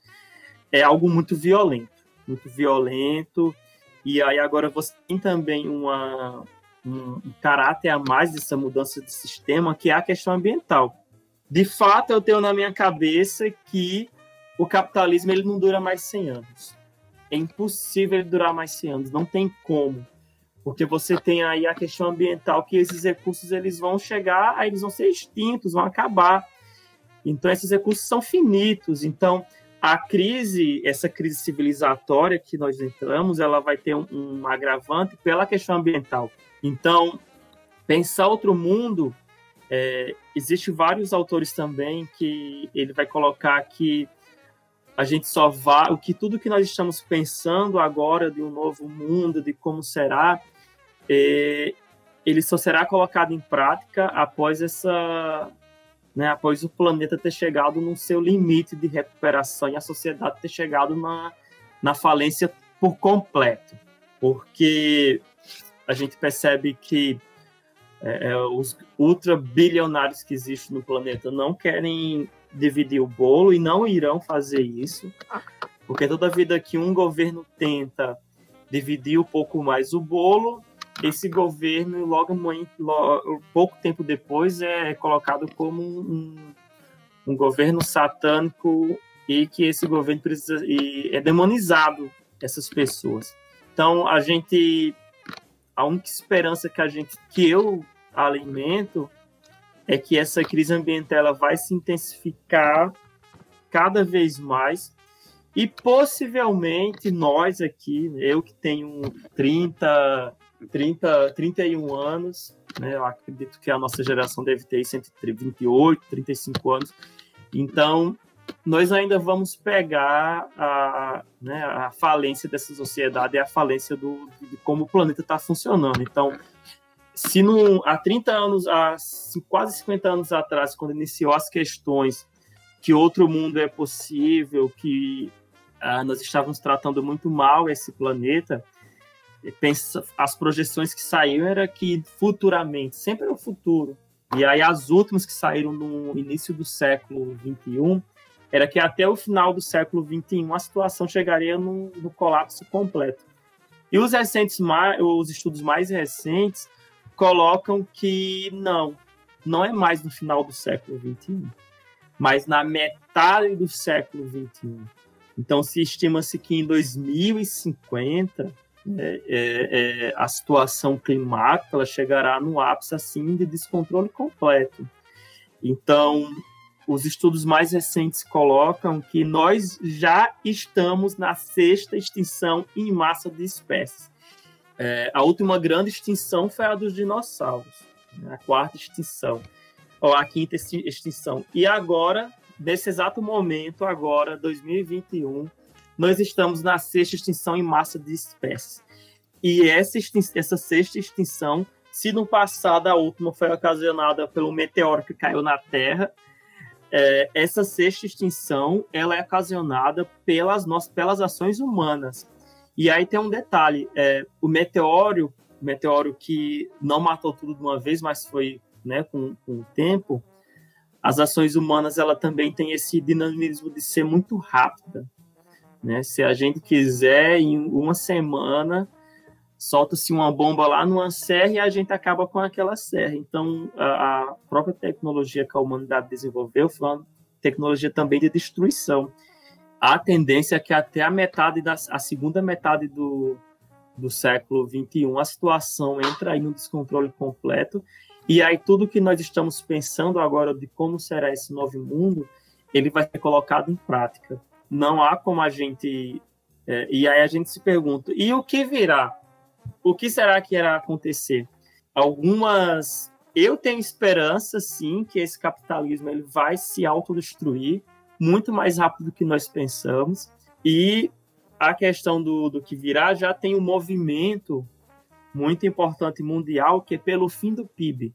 [SPEAKER 3] é algo muito violento, muito violento e aí agora você tem também uma, um, caráter a mais dessa mudança de sistema, que é a questão ambiental. de fato, eu tenho na minha cabeça que o capitalismo ele não dura mais 100 anos. É impossível ele durar mais 100 anos, não tem como. Porque você tem aí a questão ambiental, que esses recursos eles vão chegar, aí eles vão ser extintos, vão acabar. Então, esses recursos são finitos. Então, a crise, essa crise civilizatória que nós entramos, ela vai ter um, um agravante pela questão ambiental. Então, pensar outro mundo, é, existe vários autores também que ele vai colocar que a gente só vai, o que tudo que nós estamos pensando agora de um novo mundo, de como será, é, ele só será colocado em prática após essa né, após o planeta ter chegado no seu limite de recuperação e a sociedade ter chegado na, na falência por completo. Porque a gente percebe que é, é os ultra bilionários que existem no planeta não querem dividir o bolo e não irão fazer isso, porque toda vida que um governo tenta dividir um pouco mais o bolo, esse governo, logo, logo pouco tempo depois, é colocado como um, um governo satânico e que esse governo precisa e é demonizado essas pessoas. Então a gente a única esperança que a gente que eu alimento é que essa crise ambiental ela vai se intensificar cada vez mais e possivelmente nós aqui, eu que tenho 30 30, 31 anos, né? Eu acredito que a nossa geração deve ter entre 28, 35 anos. Então, nós ainda vamos pegar a, né, a falência dessa sociedade e a falência do, de como o planeta está funcionando. Então, se no, há 30 anos, há quase 50 anos atrás, quando iniciou as questões que outro mundo é possível, que ah, nós estávamos tratando muito mal esse planeta, pensa, as projeções que saíram era que futuramente, sempre no futuro, e aí as últimas que saíram no início do século 21, era que até o final do século 21 a situação chegaria no, no colapso completo. E os recentes, os estudos mais recentes colocam que não, não é mais no final do século 21, mas na metade do século 21. Então se estima-se que em 2050 é, é, é, a situação climática ela chegará no ápice assim de descontrole completo. Então, os estudos mais recentes colocam que nós já estamos na sexta extinção em massa de espécies. É, a última grande extinção foi a dos dinossauros, né? a quarta extinção, ou a quinta extinção. E agora, nesse exato momento, agora, 2021, nós estamos na sexta extinção em massa de espécies. E essa, essa sexta extinção, se no passado a última foi ocasionada pelo meteoro que caiu na Terra, é, essa sexta extinção ela é ocasionada pelas nossas pelas ações humanas. E aí tem um detalhe: é, o meteoro, o meteoro que não matou tudo de uma vez, mas foi né, com, com o tempo, as ações humanas ela também tem esse dinamismo de ser muito rápida. Né? Se a gente quiser, em uma semana, solta-se uma bomba lá numa serra e a gente acaba com aquela serra. Então, a, a, própria tecnologia que a humanidade desenvolveu foi uma tecnologia também de destruição. A tendência é que até a metade da a segunda metade do, do século 21 a situação entra aí no descontrole completo e aí tudo que nós estamos pensando agora de como será esse novo mundo, ele vai ser colocado em prática não há como a gente. É, e aí a gente se pergunta: e o que virá? O que será que irá acontecer? Algumas. Eu tenho esperança, sim, que esse capitalismo ele vai se autodestruir muito mais rápido do que nós pensamos. E a questão do, do que virá já tem um movimento muito importante mundial que é pelo fim do PIB.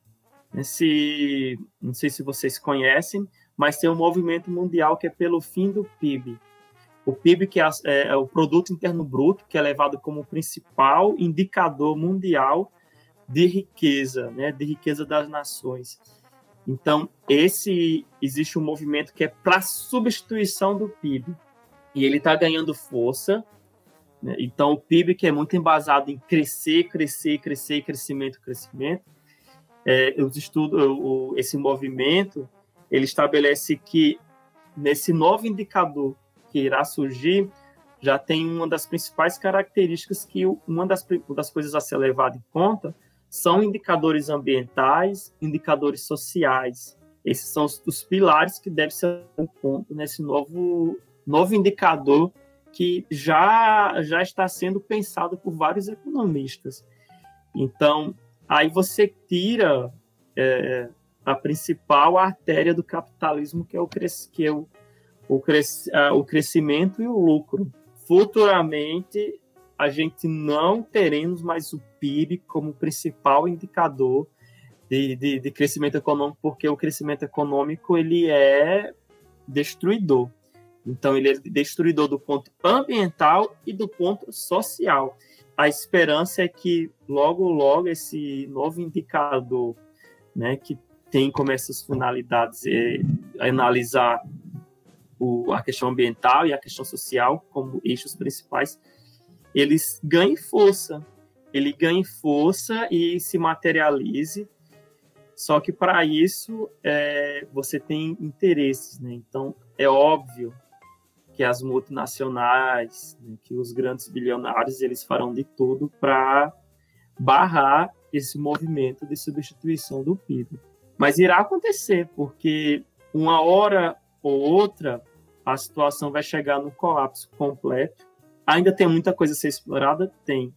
[SPEAKER 3] Esse, não sei se vocês conhecem, mas tem um movimento mundial que é pelo fim do PIB. O PIB, que é, é, é, o Produto Interno Bruto, que é levado como principal indicador mundial de riqueza, né, de riqueza das nações. Então, esse existe um movimento que é para substituição do PIB. E ele está ganhando força. Né? Então, o PIB, que é muito embasado em crescer, crescer, crescer, crescimento, crescimento, é, os estudos, o, esse movimento, ele estabelece que nesse novo indicador que irá surgir, já tem uma das principais características que uma das, das coisas a ser levada em conta são indicadores ambientais, indicadores sociais. Esses são os, os pilares que devem ser em conta nesse novo, novo indicador que já, já está sendo pensado por vários economistas. Então, aí você tira é, a principal artéria do capitalismo, que é o, que é o, o, cres, o crescimento e o lucro. Futuramente, a gente não teremos mais o PIB como principal indicador de, de, de, crescimento econômico, porque o crescimento econômico ele é destruidor. Então, ele é destruidor do ponto ambiental e do ponto social. A esperança é que logo, logo, esse novo indicador, né, que tem como essas finalidades é, analisar o, a questão ambiental e a questão social como eixos principais, eles ganhem força. Ele ganhe força e se materialize. Só que para isso é, você tem interesses, né? Então é óbvio que as multinacionais, né, que os grandes bilionários, eles farão de tudo para barrar esse movimento de substituição do PIB. Mas irá acontecer, porque uma hora ou outra a situação vai chegar no colapso completo. Ainda tem muita coisa a ser explorada? Tem.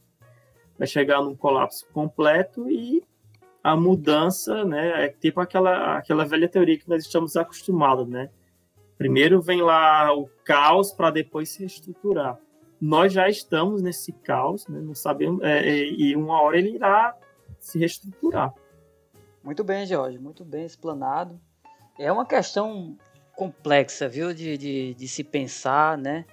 [SPEAKER 3] Vai chegar num colapso completo e a mudança, né, é tipo aquela, aquela velha teoria que nós estamos acostumados, né? Primeiro vem lá o caos para depois se reestruturar. Nós já estamos nesse caos, né? não sabemos, é, é, e uma hora ele irá se reestruturar.
[SPEAKER 1] Muito bem, Jorge, muito bem explanado. É uma questão complexa, viu, de, de, de se pensar, né?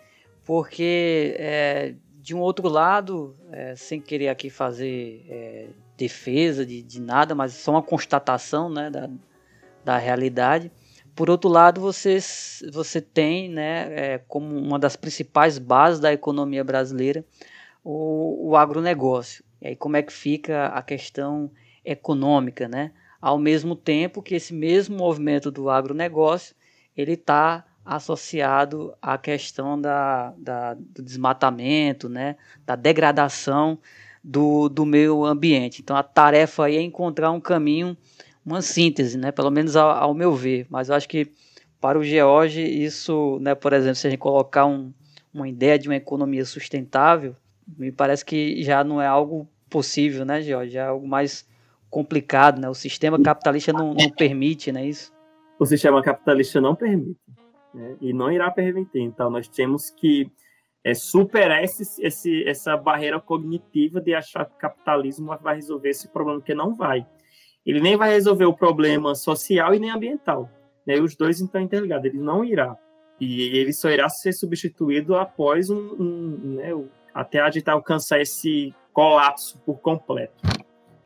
[SPEAKER 1] Porque, é, de um outro lado, é, sem querer aqui fazer é, defesa de, de nada, mas só uma constatação né, da, da realidade, por outro lado, você, você tem né, é, como uma das principais bases da economia brasileira o, o agronegócio. E aí como é que fica a questão econômica, né? Ao mesmo tempo que esse mesmo movimento do agronegócio ele está associado à questão da, da, do desmatamento, né? Da degradação do, do meio ambiente. Então a tarefa aí é encontrar um caminho uma síntese, né? Pelo menos ao, ao, meu ver. Mas eu acho que para o George isso, né? Por exemplo, se a gente colocar um, uma ideia de uma economia sustentável, me parece que já não é algo possível, né, George? Já é algo mais complicado, né? O sistema capitalista não, não permite, né? Isso.
[SPEAKER 3] O sistema capitalista não permite, né? E não irá permitir. Então, nós temos que é, superar esse, esse, essa barreira cognitiva de achar que o capitalismo vai resolver esse problema, que não vai ele nem vai resolver o problema social e nem ambiental. Né? Os dois estão interligados, ele não irá. E ele só irá ser substituído após um, um né, até a gente alcançar esse colapso por completo.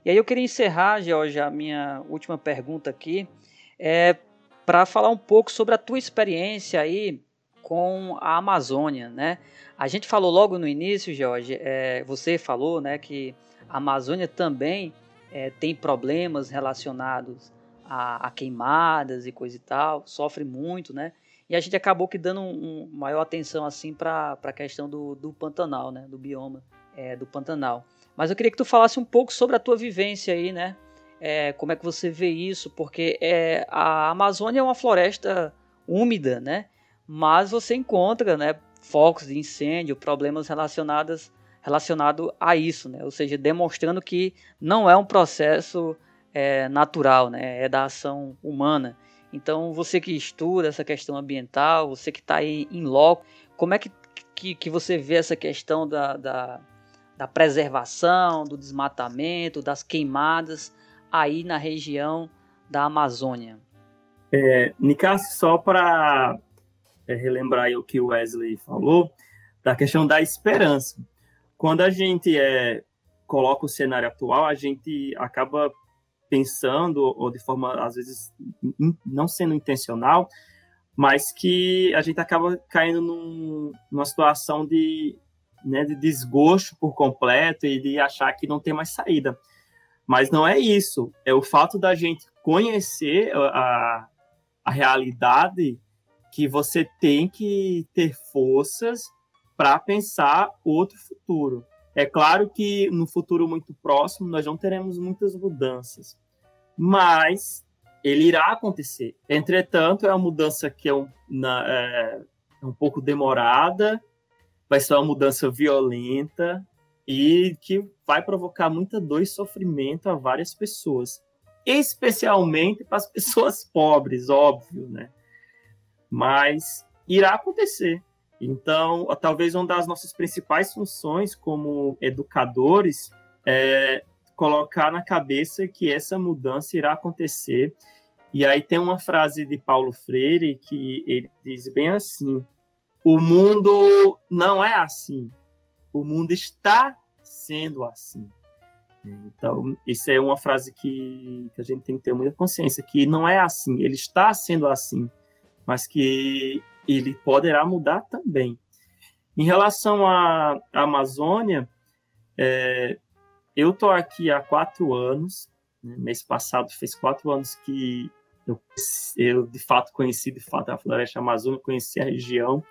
[SPEAKER 1] E aí eu queria encerrar, George, a minha última pergunta aqui, é para falar um pouco sobre a tua experiência aí com a Amazônia, né? A gente falou logo no início, Jorge, é, você falou, né, que a Amazônia também é, tem problemas relacionados a, a, queimadas e coisa e tal, sofre muito, né? E a gente acabou que dando um, um maior atenção assim para a questão do, do Pantanal, né? Do bioma é, do Pantanal. Mas eu queria que tu falasse um pouco sobre a tua vivência aí, né? É, como é que você vê isso? Porque é, a Amazônia é uma floresta úmida, né? Mas você encontra, né? Focos de incêndio, problemas relacionados relacionado a isso, né? ou seja, demonstrando que não é um processo é, natural, né? é da ação humana. Então, você que estuda essa questão ambiental, você que está aí em loco, como é que, que, que você vê essa questão da, da, da preservação, do desmatamento, das queimadas aí na região da Amazônia?
[SPEAKER 3] É, Nicasso, só para é, relembrar o que o Wesley falou, da questão da esperança quando a gente é, coloca o cenário atual, a gente acaba pensando, ou de forma, às vezes, in, não sendo intencional, mas que a gente acaba caindo num, numa situação de, né, de desgosto por completo e de achar que não tem mais saída. Mas não é isso. É o fato da gente conhecer a, a realidade que você tem que ter forças para pensar outro futuro. É claro que no futuro muito próximo nós não teremos muitas mudanças, mas ele irá acontecer. Entretanto, é uma mudança que é um, na, é, é um pouco demorada, vai ser uma mudança violenta e que vai provocar muita dor e sofrimento a várias pessoas, especialmente para as pessoas (laughs) pobres, óbvio, né? Mas irá acontecer. Então, talvez uma das nossas principais funções como educadores é colocar na cabeça que essa mudança irá acontecer. E aí tem uma frase de Paulo Freire que ele diz bem assim: o mundo não é assim, o mundo está sendo assim. Então, isso é uma frase que, que a gente tem que ter muita consciência, que não é assim, ele está sendo assim, mas que ele poderá mudar também. Em relação à Amazônia, é, eu estou aqui há quatro anos. Né? Mês passado fez quatro anos que eu, eu, de fato conheci de fato a floresta amazônica, conheci a região.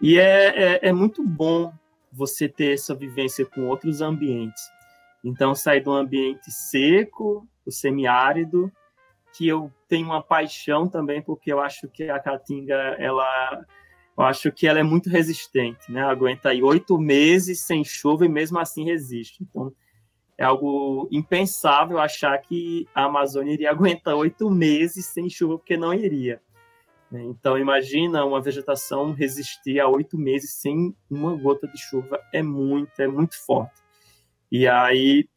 [SPEAKER 3] E é, é, é muito bom você ter essa vivência com outros ambientes. Então, sair um ambiente seco, o semiárido, que eu tenho uma paixão também, porque eu acho que a caatinga, ela, eu acho que ela é muito resistente, né? Aguenta aí oito meses sem chuva e mesmo assim resiste. Então, é algo impensável achar que a Amazônia iria (laughs) aguentar oito meses sem chuva, porque não iria. Né? Então, imagina uma vegetação resistir a oito meses sem uma gota de chuva, é muito, é muito forte. E aí,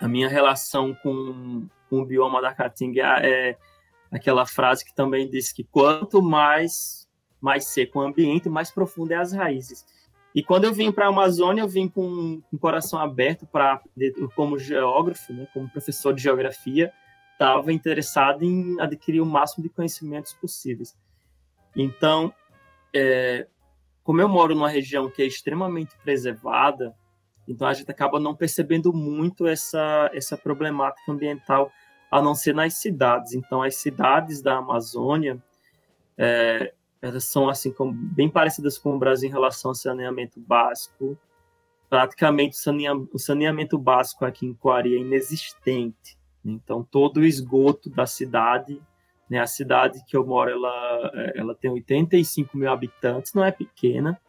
[SPEAKER 3] a minha relação com, com o bioma da Caatinga é aquela frase que também diz que quanto mais mais seco o ambiente, mais profundo é as raízes. E quando eu vim para a Amazônia, eu vim com o coração aberto para, como geógrafo, né, como professor de geografia, estava interessado em adquirir o máximo de conhecimentos possíveis. Então, é, como eu moro numa região que é extremamente preservada, então a gente acaba não percebendo muito essa, essa problemática ambiental, a não ser nas cidades. Então, as cidades da Amazônia, é, elas são assim como bem parecidas com o Brasil em relação ao saneamento básico. Praticamente o saneamento básico aqui em Coari é inexistente. Então todo o esgoto da cidade, né, a cidade que eu moro, ela, ela tem 85 mil habitantes, não é pequena,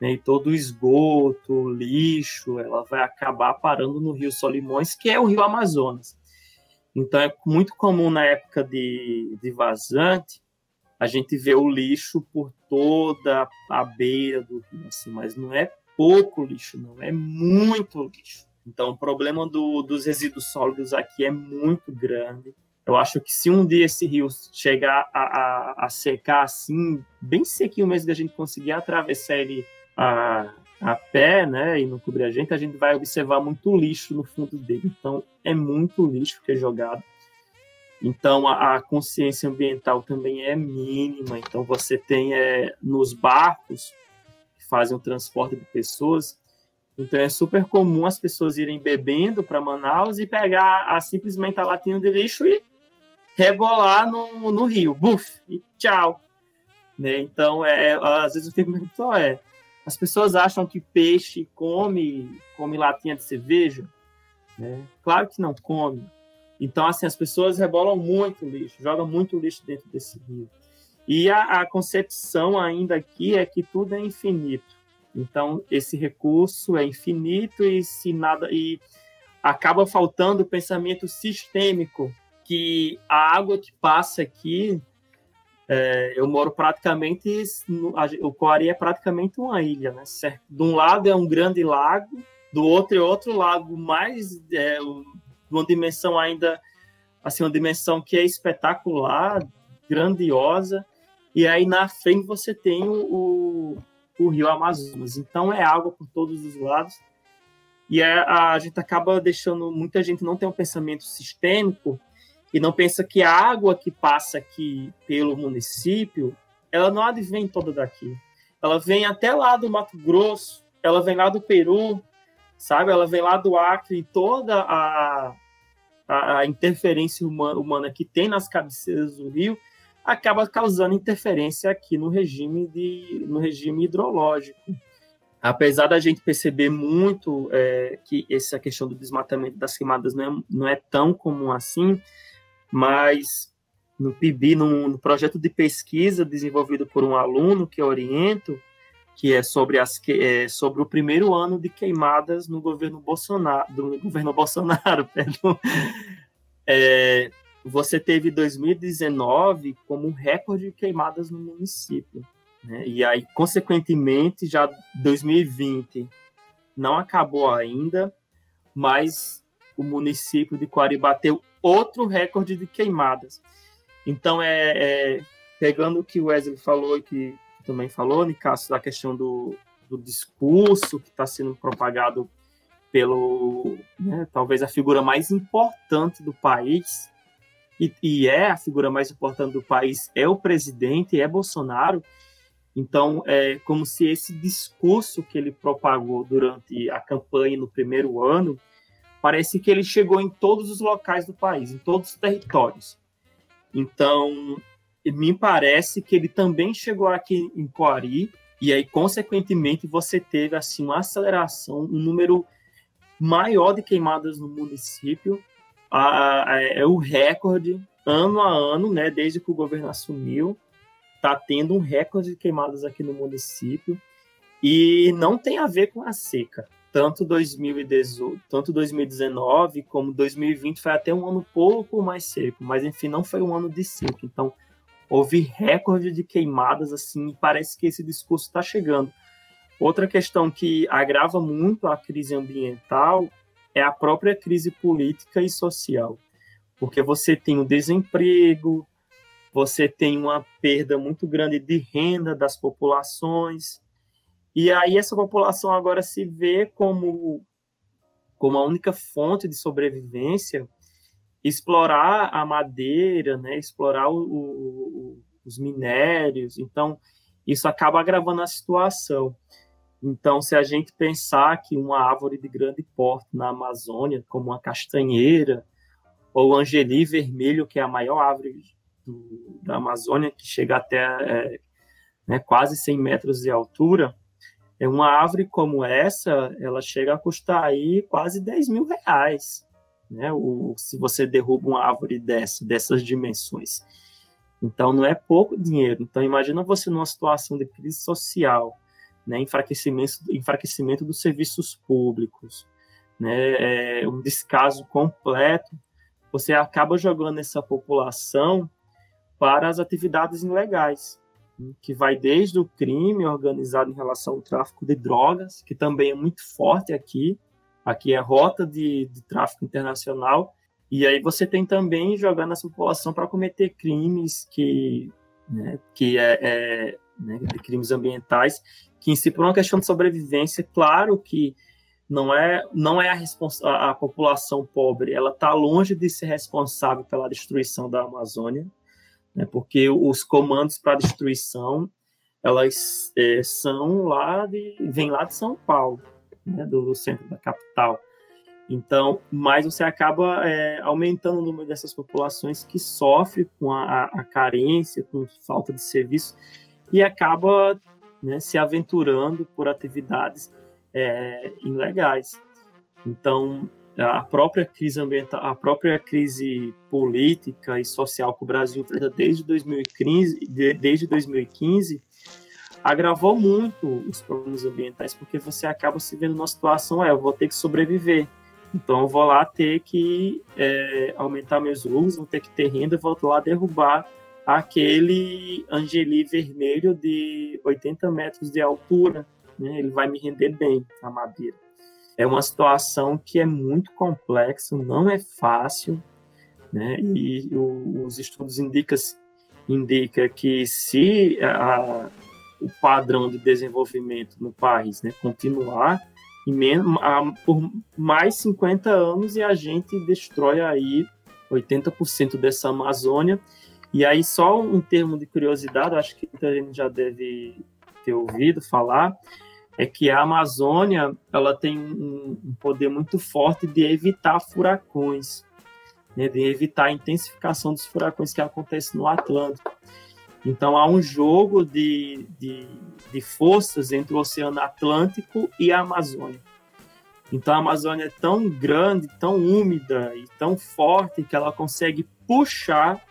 [SPEAKER 3] né, e todo o esgoto, o lixo, ela vai acabar parando no Rio Solimões, que é o Rio Amazonas. Então é muito comum na época de, de vazante a gente vê o lixo por toda a beira do rio, assim, mas não é pouco lixo, não, é muito lixo. Então, o problema do, dos resíduos sólidos aqui é muito grande. Eu acho que se um dia esse rio chegar a, a, a secar assim, bem sequinho mesmo, que a gente conseguir atravessar ele a, a pé, né, e não cobrir a gente, a gente vai observar muito lixo no fundo dele. Então, é muito lixo que é jogado. Então, a, a, consciência ambiental também é mínima. Então, você tem é, nos barcos que fazem o transporte de pessoas. Então, é super comum as pessoas irem bebendo para Manaus e pegar a, simplesmente a latinha de lixo e rebolar no, no rio. Buf! E tchau! Né? Então, é, às vezes eu fico me é, as pessoas acham que peixe come, come latinha de cerveja? Né? Claro que não come. Então, assim, as pessoas rebolam muito lixo, jogam muito lixo dentro desse rio. E a, a concepção ainda aqui é que tudo é infinito. Então, esse recurso é infinito e se nada e acaba faltando o pensamento sistêmico que a água que passa aqui é, eu moro praticamente o Coari é praticamente uma ilha, né? Certo? De um lado é um grande lago, do outro é outro lago mais é, uma dimensão ainda, assim, uma dimensão que é espetacular, grandiosa, e aí na frente você tem o, o, rio Amazonas. Então é água por todos os lados, e a, é, a gente acaba deixando, muita gente não tem um pensamento sistêmico, e não pensa que a água que passa aqui pelo município, ela não advém toda daqui. Ela vem até lá do Mato Grosso, ela vem lá do Peru, sabe? Ela vem lá do Acre e toda a, a, a interferência humana, humana, que tem nas cabeceiras do rio acaba causando interferência aqui no regime, de, no regime hidrológico. Apesar da gente perceber muito é, que essa questão do desmatamento das queimadas não é, não é tão comum assim, mas no PIB, no, no projeto de pesquisa desenvolvido por um aluno que eu oriento, que é sobre, as, é sobre o primeiro ano de queimadas no governo Bolsonaro, do governo Bolsonaro, (laughs) perdão. É, você teve 2019 como recorde de queimadas no município. Né? E aí, consequentemente, já 2020 não acabou ainda, mas o município de Coari bateu outro recorde de queimadas. Então, é, é pegando o que o Wesley falou e que também falou, Nicasso, da questão do, do discurso que está sendo propagado pelo, né, talvez a figura mais importante do país, e, e, é a figura mais importante do país, é o presidente, é Bolsonaro. Então, é como se esse discurso que ele propagou durante a campanha no primeiro ano, parece que ele chegou em todos os locais do país, em todos os territórios. Então, me parece que ele também chegou aqui em Coari, e aí, consequentemente, você teve assim uma aceleração, um número maior de queimadas no município. É o recorde, ano a ano, né, desde que o governo assumiu, está tendo um recorde de queimadas aqui no município. E não tem a ver com a seca. Tanto, 2018, tanto 2019 como 2020 foi até um ano pouco mais seco, mas enfim, não foi um ano de seca. Então, houve recorde de queimadas, assim, e parece que esse discurso está chegando. Outra questão que agrava muito a crise ambiental é a própria crise política e social, porque você tem o desemprego, você tem uma perda muito grande de renda das populações, e aí essa população agora se vê como, como a única fonte de sobrevivência explorar a madeira, né, explorar o, o, os minérios. Então, isso acaba agravando a situação. Então, se a gente pensar que uma árvore de grande porte na Amazônia, como uma castanheira, ou o angeli vermelho, que é a maior árvore do, da Amazônia, que chega até é, né, quase 100 metros de altura, é uma árvore como essa, ela chega a custar aí quase 10 mil reais né? O, se você derruba uma árvore dessa, dessas dimensões. Então, não é pouco dinheiro. Então, imagina você numa situação de crise social, né? enfraquecimento, enfraquecimento dos serviços públicos, né? É um descaso completo. Você acaba jogando essa população para as atividades ilegais, né? que vai desde o crime organizado em relação ao tráfico de drogas, que também é muito forte aqui, Aqui é rota de, de tráfico internacional. E aí você tem também jogando essa população para cometer crimes que, né, que é, é né, crimes ambientais, que em si por uma questão de sobrevivência, claro que não é não é a, a população pobre, ela está longe de ser responsável pela destruição da Amazônia, né, porque os comandos para destruição elas é, são lá de vem lá de São Paulo né, do, centro da capital. Então, mas você acaba é, aumentando o número dessas populações que sofrem com a, a carência, com falta de serviço, e acaba né, se aventurando por atividades é, ilegais. Então, a própria crise ambiental, a própria crise política e social que o Brasil enfrenta desde 2015, desde 2015 agravou muito os problemas ambientais, porque você acaba se vendo numa situação, é, eu vou ter que sobreviver. Então eu vou lá ter que é, aumentar meus lucros, vou ter que ter renda, vou lá derrubar aquele angeli vermelho de 80 metros de altura, né? ele vai me render bem a madeira. É uma situação que é muito complexa, não é fácil, né? e o, os estudos indicam indica que se a, o padrão de desenvolvimento no país, né? Continuar a, por mais 50 anos e a gente destrói aí 80% dessa Amazônia. E aí só um termo de curiosidade, acho que a gente já deve ter ouvido falar, é que a Amazônia ela tem um, poder muito forte de evitar furacões, né, de evitar a intensificação dos furacões que acontecem no Atlântico. Então há um jogo de, de, de forças entre o Oceano Atlântico e a Amazônia. Então a Amazônia é tão grande, tão úmida e tão forte que ela consegue puxar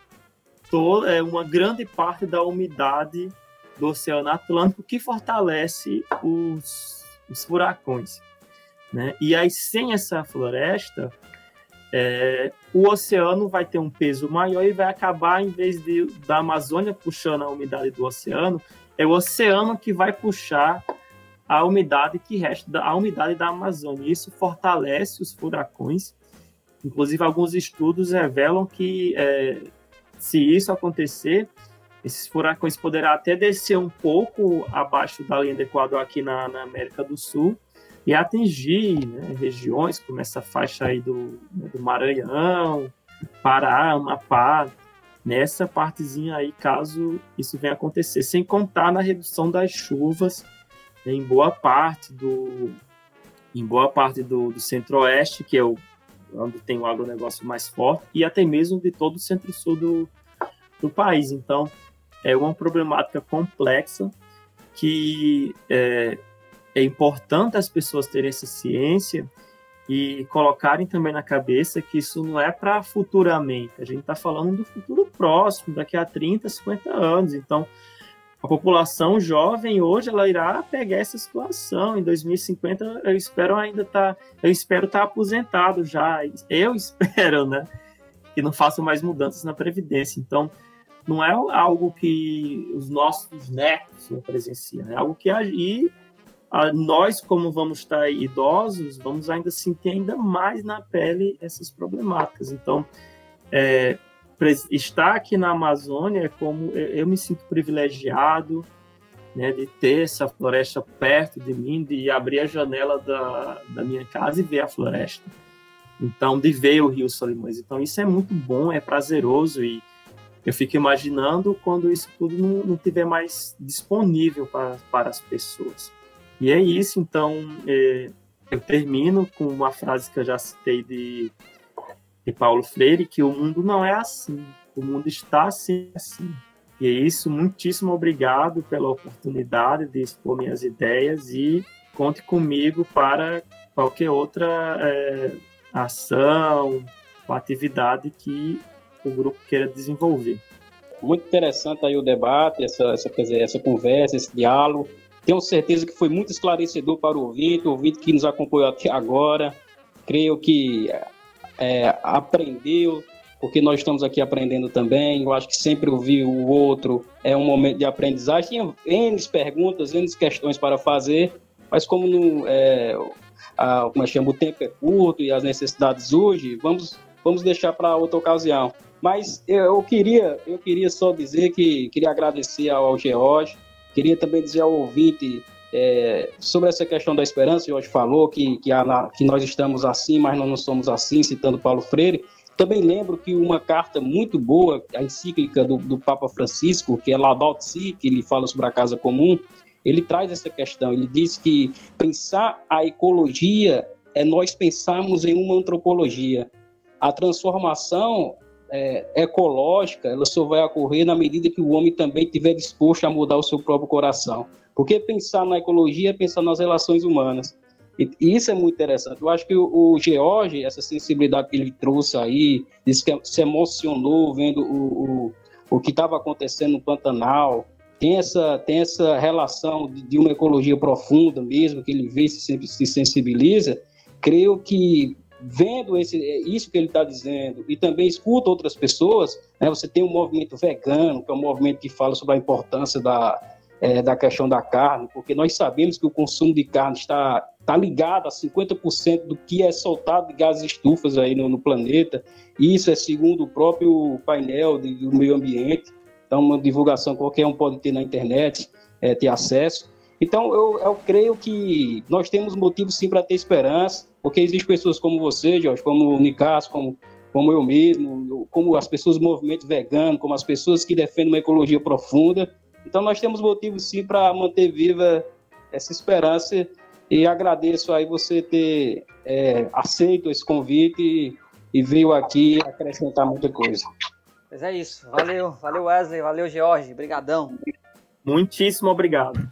[SPEAKER 3] toda, é, uma grande parte da umidade do Oceano Atlântico que fortalece os, os furacões. Né? E aí, sem essa floresta, é, o oceano vai ter um peso maior e vai acabar, em vez de, da Amazônia puxando a umidade do oceano, é o oceano que vai puxar a umidade que resta, a umidade da Amazônia. Isso fortalece os furacões. Inclusive, alguns estudos revelam que é, se isso acontecer, esses furacões poderão até descer um pouco abaixo da linha do Equador aqui na, na América do Sul e atingir né, regiões como essa faixa aí do, né, do Maranhão, Pará, Amapá, nessa partezinha aí, caso isso venha acontecer, sem contar na redução das chuvas né, em boa parte do em boa parte do, do centro-oeste, que é o, onde tem o agronegócio mais forte, e até mesmo de todo o centro-sul do, do país. Então, é uma problemática complexa que é, é importante as pessoas terem essa ciência e colocarem também na cabeça que isso não é para futuramente. A gente está falando do futuro próximo, daqui a 30, 50 anos. Então, a população jovem hoje ela irá pegar essa situação. Em 2050, eu espero ainda estar, tá, eu espero estar tá aposentado já. Eu (laughs) espero, né, que não façam mais mudanças na previdência. Então, não é algo que os nossos netos vão presenciar, é algo que agir nós, como vamos estar idosos, vamos ainda sentir ainda mais na pele essas problemáticas. Então, é, estar aqui na Amazônia é como eu me sinto privilegiado né, de ter essa floresta perto de mim, de abrir a janela da, da minha casa e ver a floresta. Então, de ver o Rio Solimões. Então, isso é muito bom, é prazeroso e eu fico imaginando quando isso tudo não, não tiver mais disponível para, para as pessoas. E é isso, então é, eu termino com uma frase que eu já citei de, de Paulo Freire, que o mundo não é assim, o mundo está assim, assim. E é isso, muitíssimo obrigado pela oportunidade de expor minhas ideias e conte comigo para qualquer outra é, ação ou atividade que o grupo queira desenvolver.
[SPEAKER 2] Muito interessante aí o debate, essa, essa, dizer, essa conversa, esse diálogo. Tenho certeza que foi muito esclarecedor para o ouvinte, o ouvinte que nos acompanhou até agora. Creio que é, aprendeu, porque nós estamos aqui aprendendo também. Eu acho que sempre ouvir o outro é um momento de aprendizagem. Tinha N perguntas, N questões para fazer, mas como não, é, a, como é chama, o tempo é curto e as necessidades hoje, vamos, vamos deixar para outra ocasião. Mas eu queria, eu queria só dizer que queria agradecer ao George, queria também dizer ao ouvinte é, sobre essa questão da esperança, Jorge falou que, que, que nós estamos assim, mas nós não somos assim, citando Paulo Freire. Também lembro que uma carta muito boa, a encíclica do, do Papa Francisco, que é Laudato Si, que ele fala sobre a casa comum, ele traz essa questão. Ele diz que pensar a ecologia é nós pensarmos em uma antropologia. A transformação é, ecológica, ela só vai ocorrer na medida que o homem também estiver disposto a mudar o seu próprio coração. Porque pensar na ecologia é pensar nas relações humanas. E, isso é muito interessante. Eu acho que o, George, essa sensibilidade que ele trouxe aí, disse que se emocionou vendo o, o, o que estava acontecendo no Pantanal, tem essa, tem essa relação de, de uma ecologia profunda mesmo, que ele vê se, se sensibiliza, creio que vendo esse, isso que ele está dizendo e também escuta outras pessoas, né, você tem um movimento vegano, que é um movimento que fala sobre a importância da, é, da questão da carne, porque nós sabemos que o consumo de carne está, está ligado a 50% do que é soltado de gases estufas aí no, no, planeta, isso é segundo o próprio painel de, do meio ambiente, então uma divulgação qualquer um pode ter na internet, é, ter acesso. Então eu, eu creio que nós temos motivos sim para ter esperança, porque existem pessoas como você, Jorge, como o Nicasso, como, como eu mesmo, como as pessoas do movimento vegano, como as pessoas que defendem uma ecologia profunda. Então nós temos motivos sim para manter viva essa esperança e agradeço aí você ter é, aceito esse convite e, e veio aqui acrescentar muita coisa.
[SPEAKER 1] Mas é isso. Valeu, valeu Wesley, valeu George, brigadão.
[SPEAKER 4] Muitíssimo obrigado.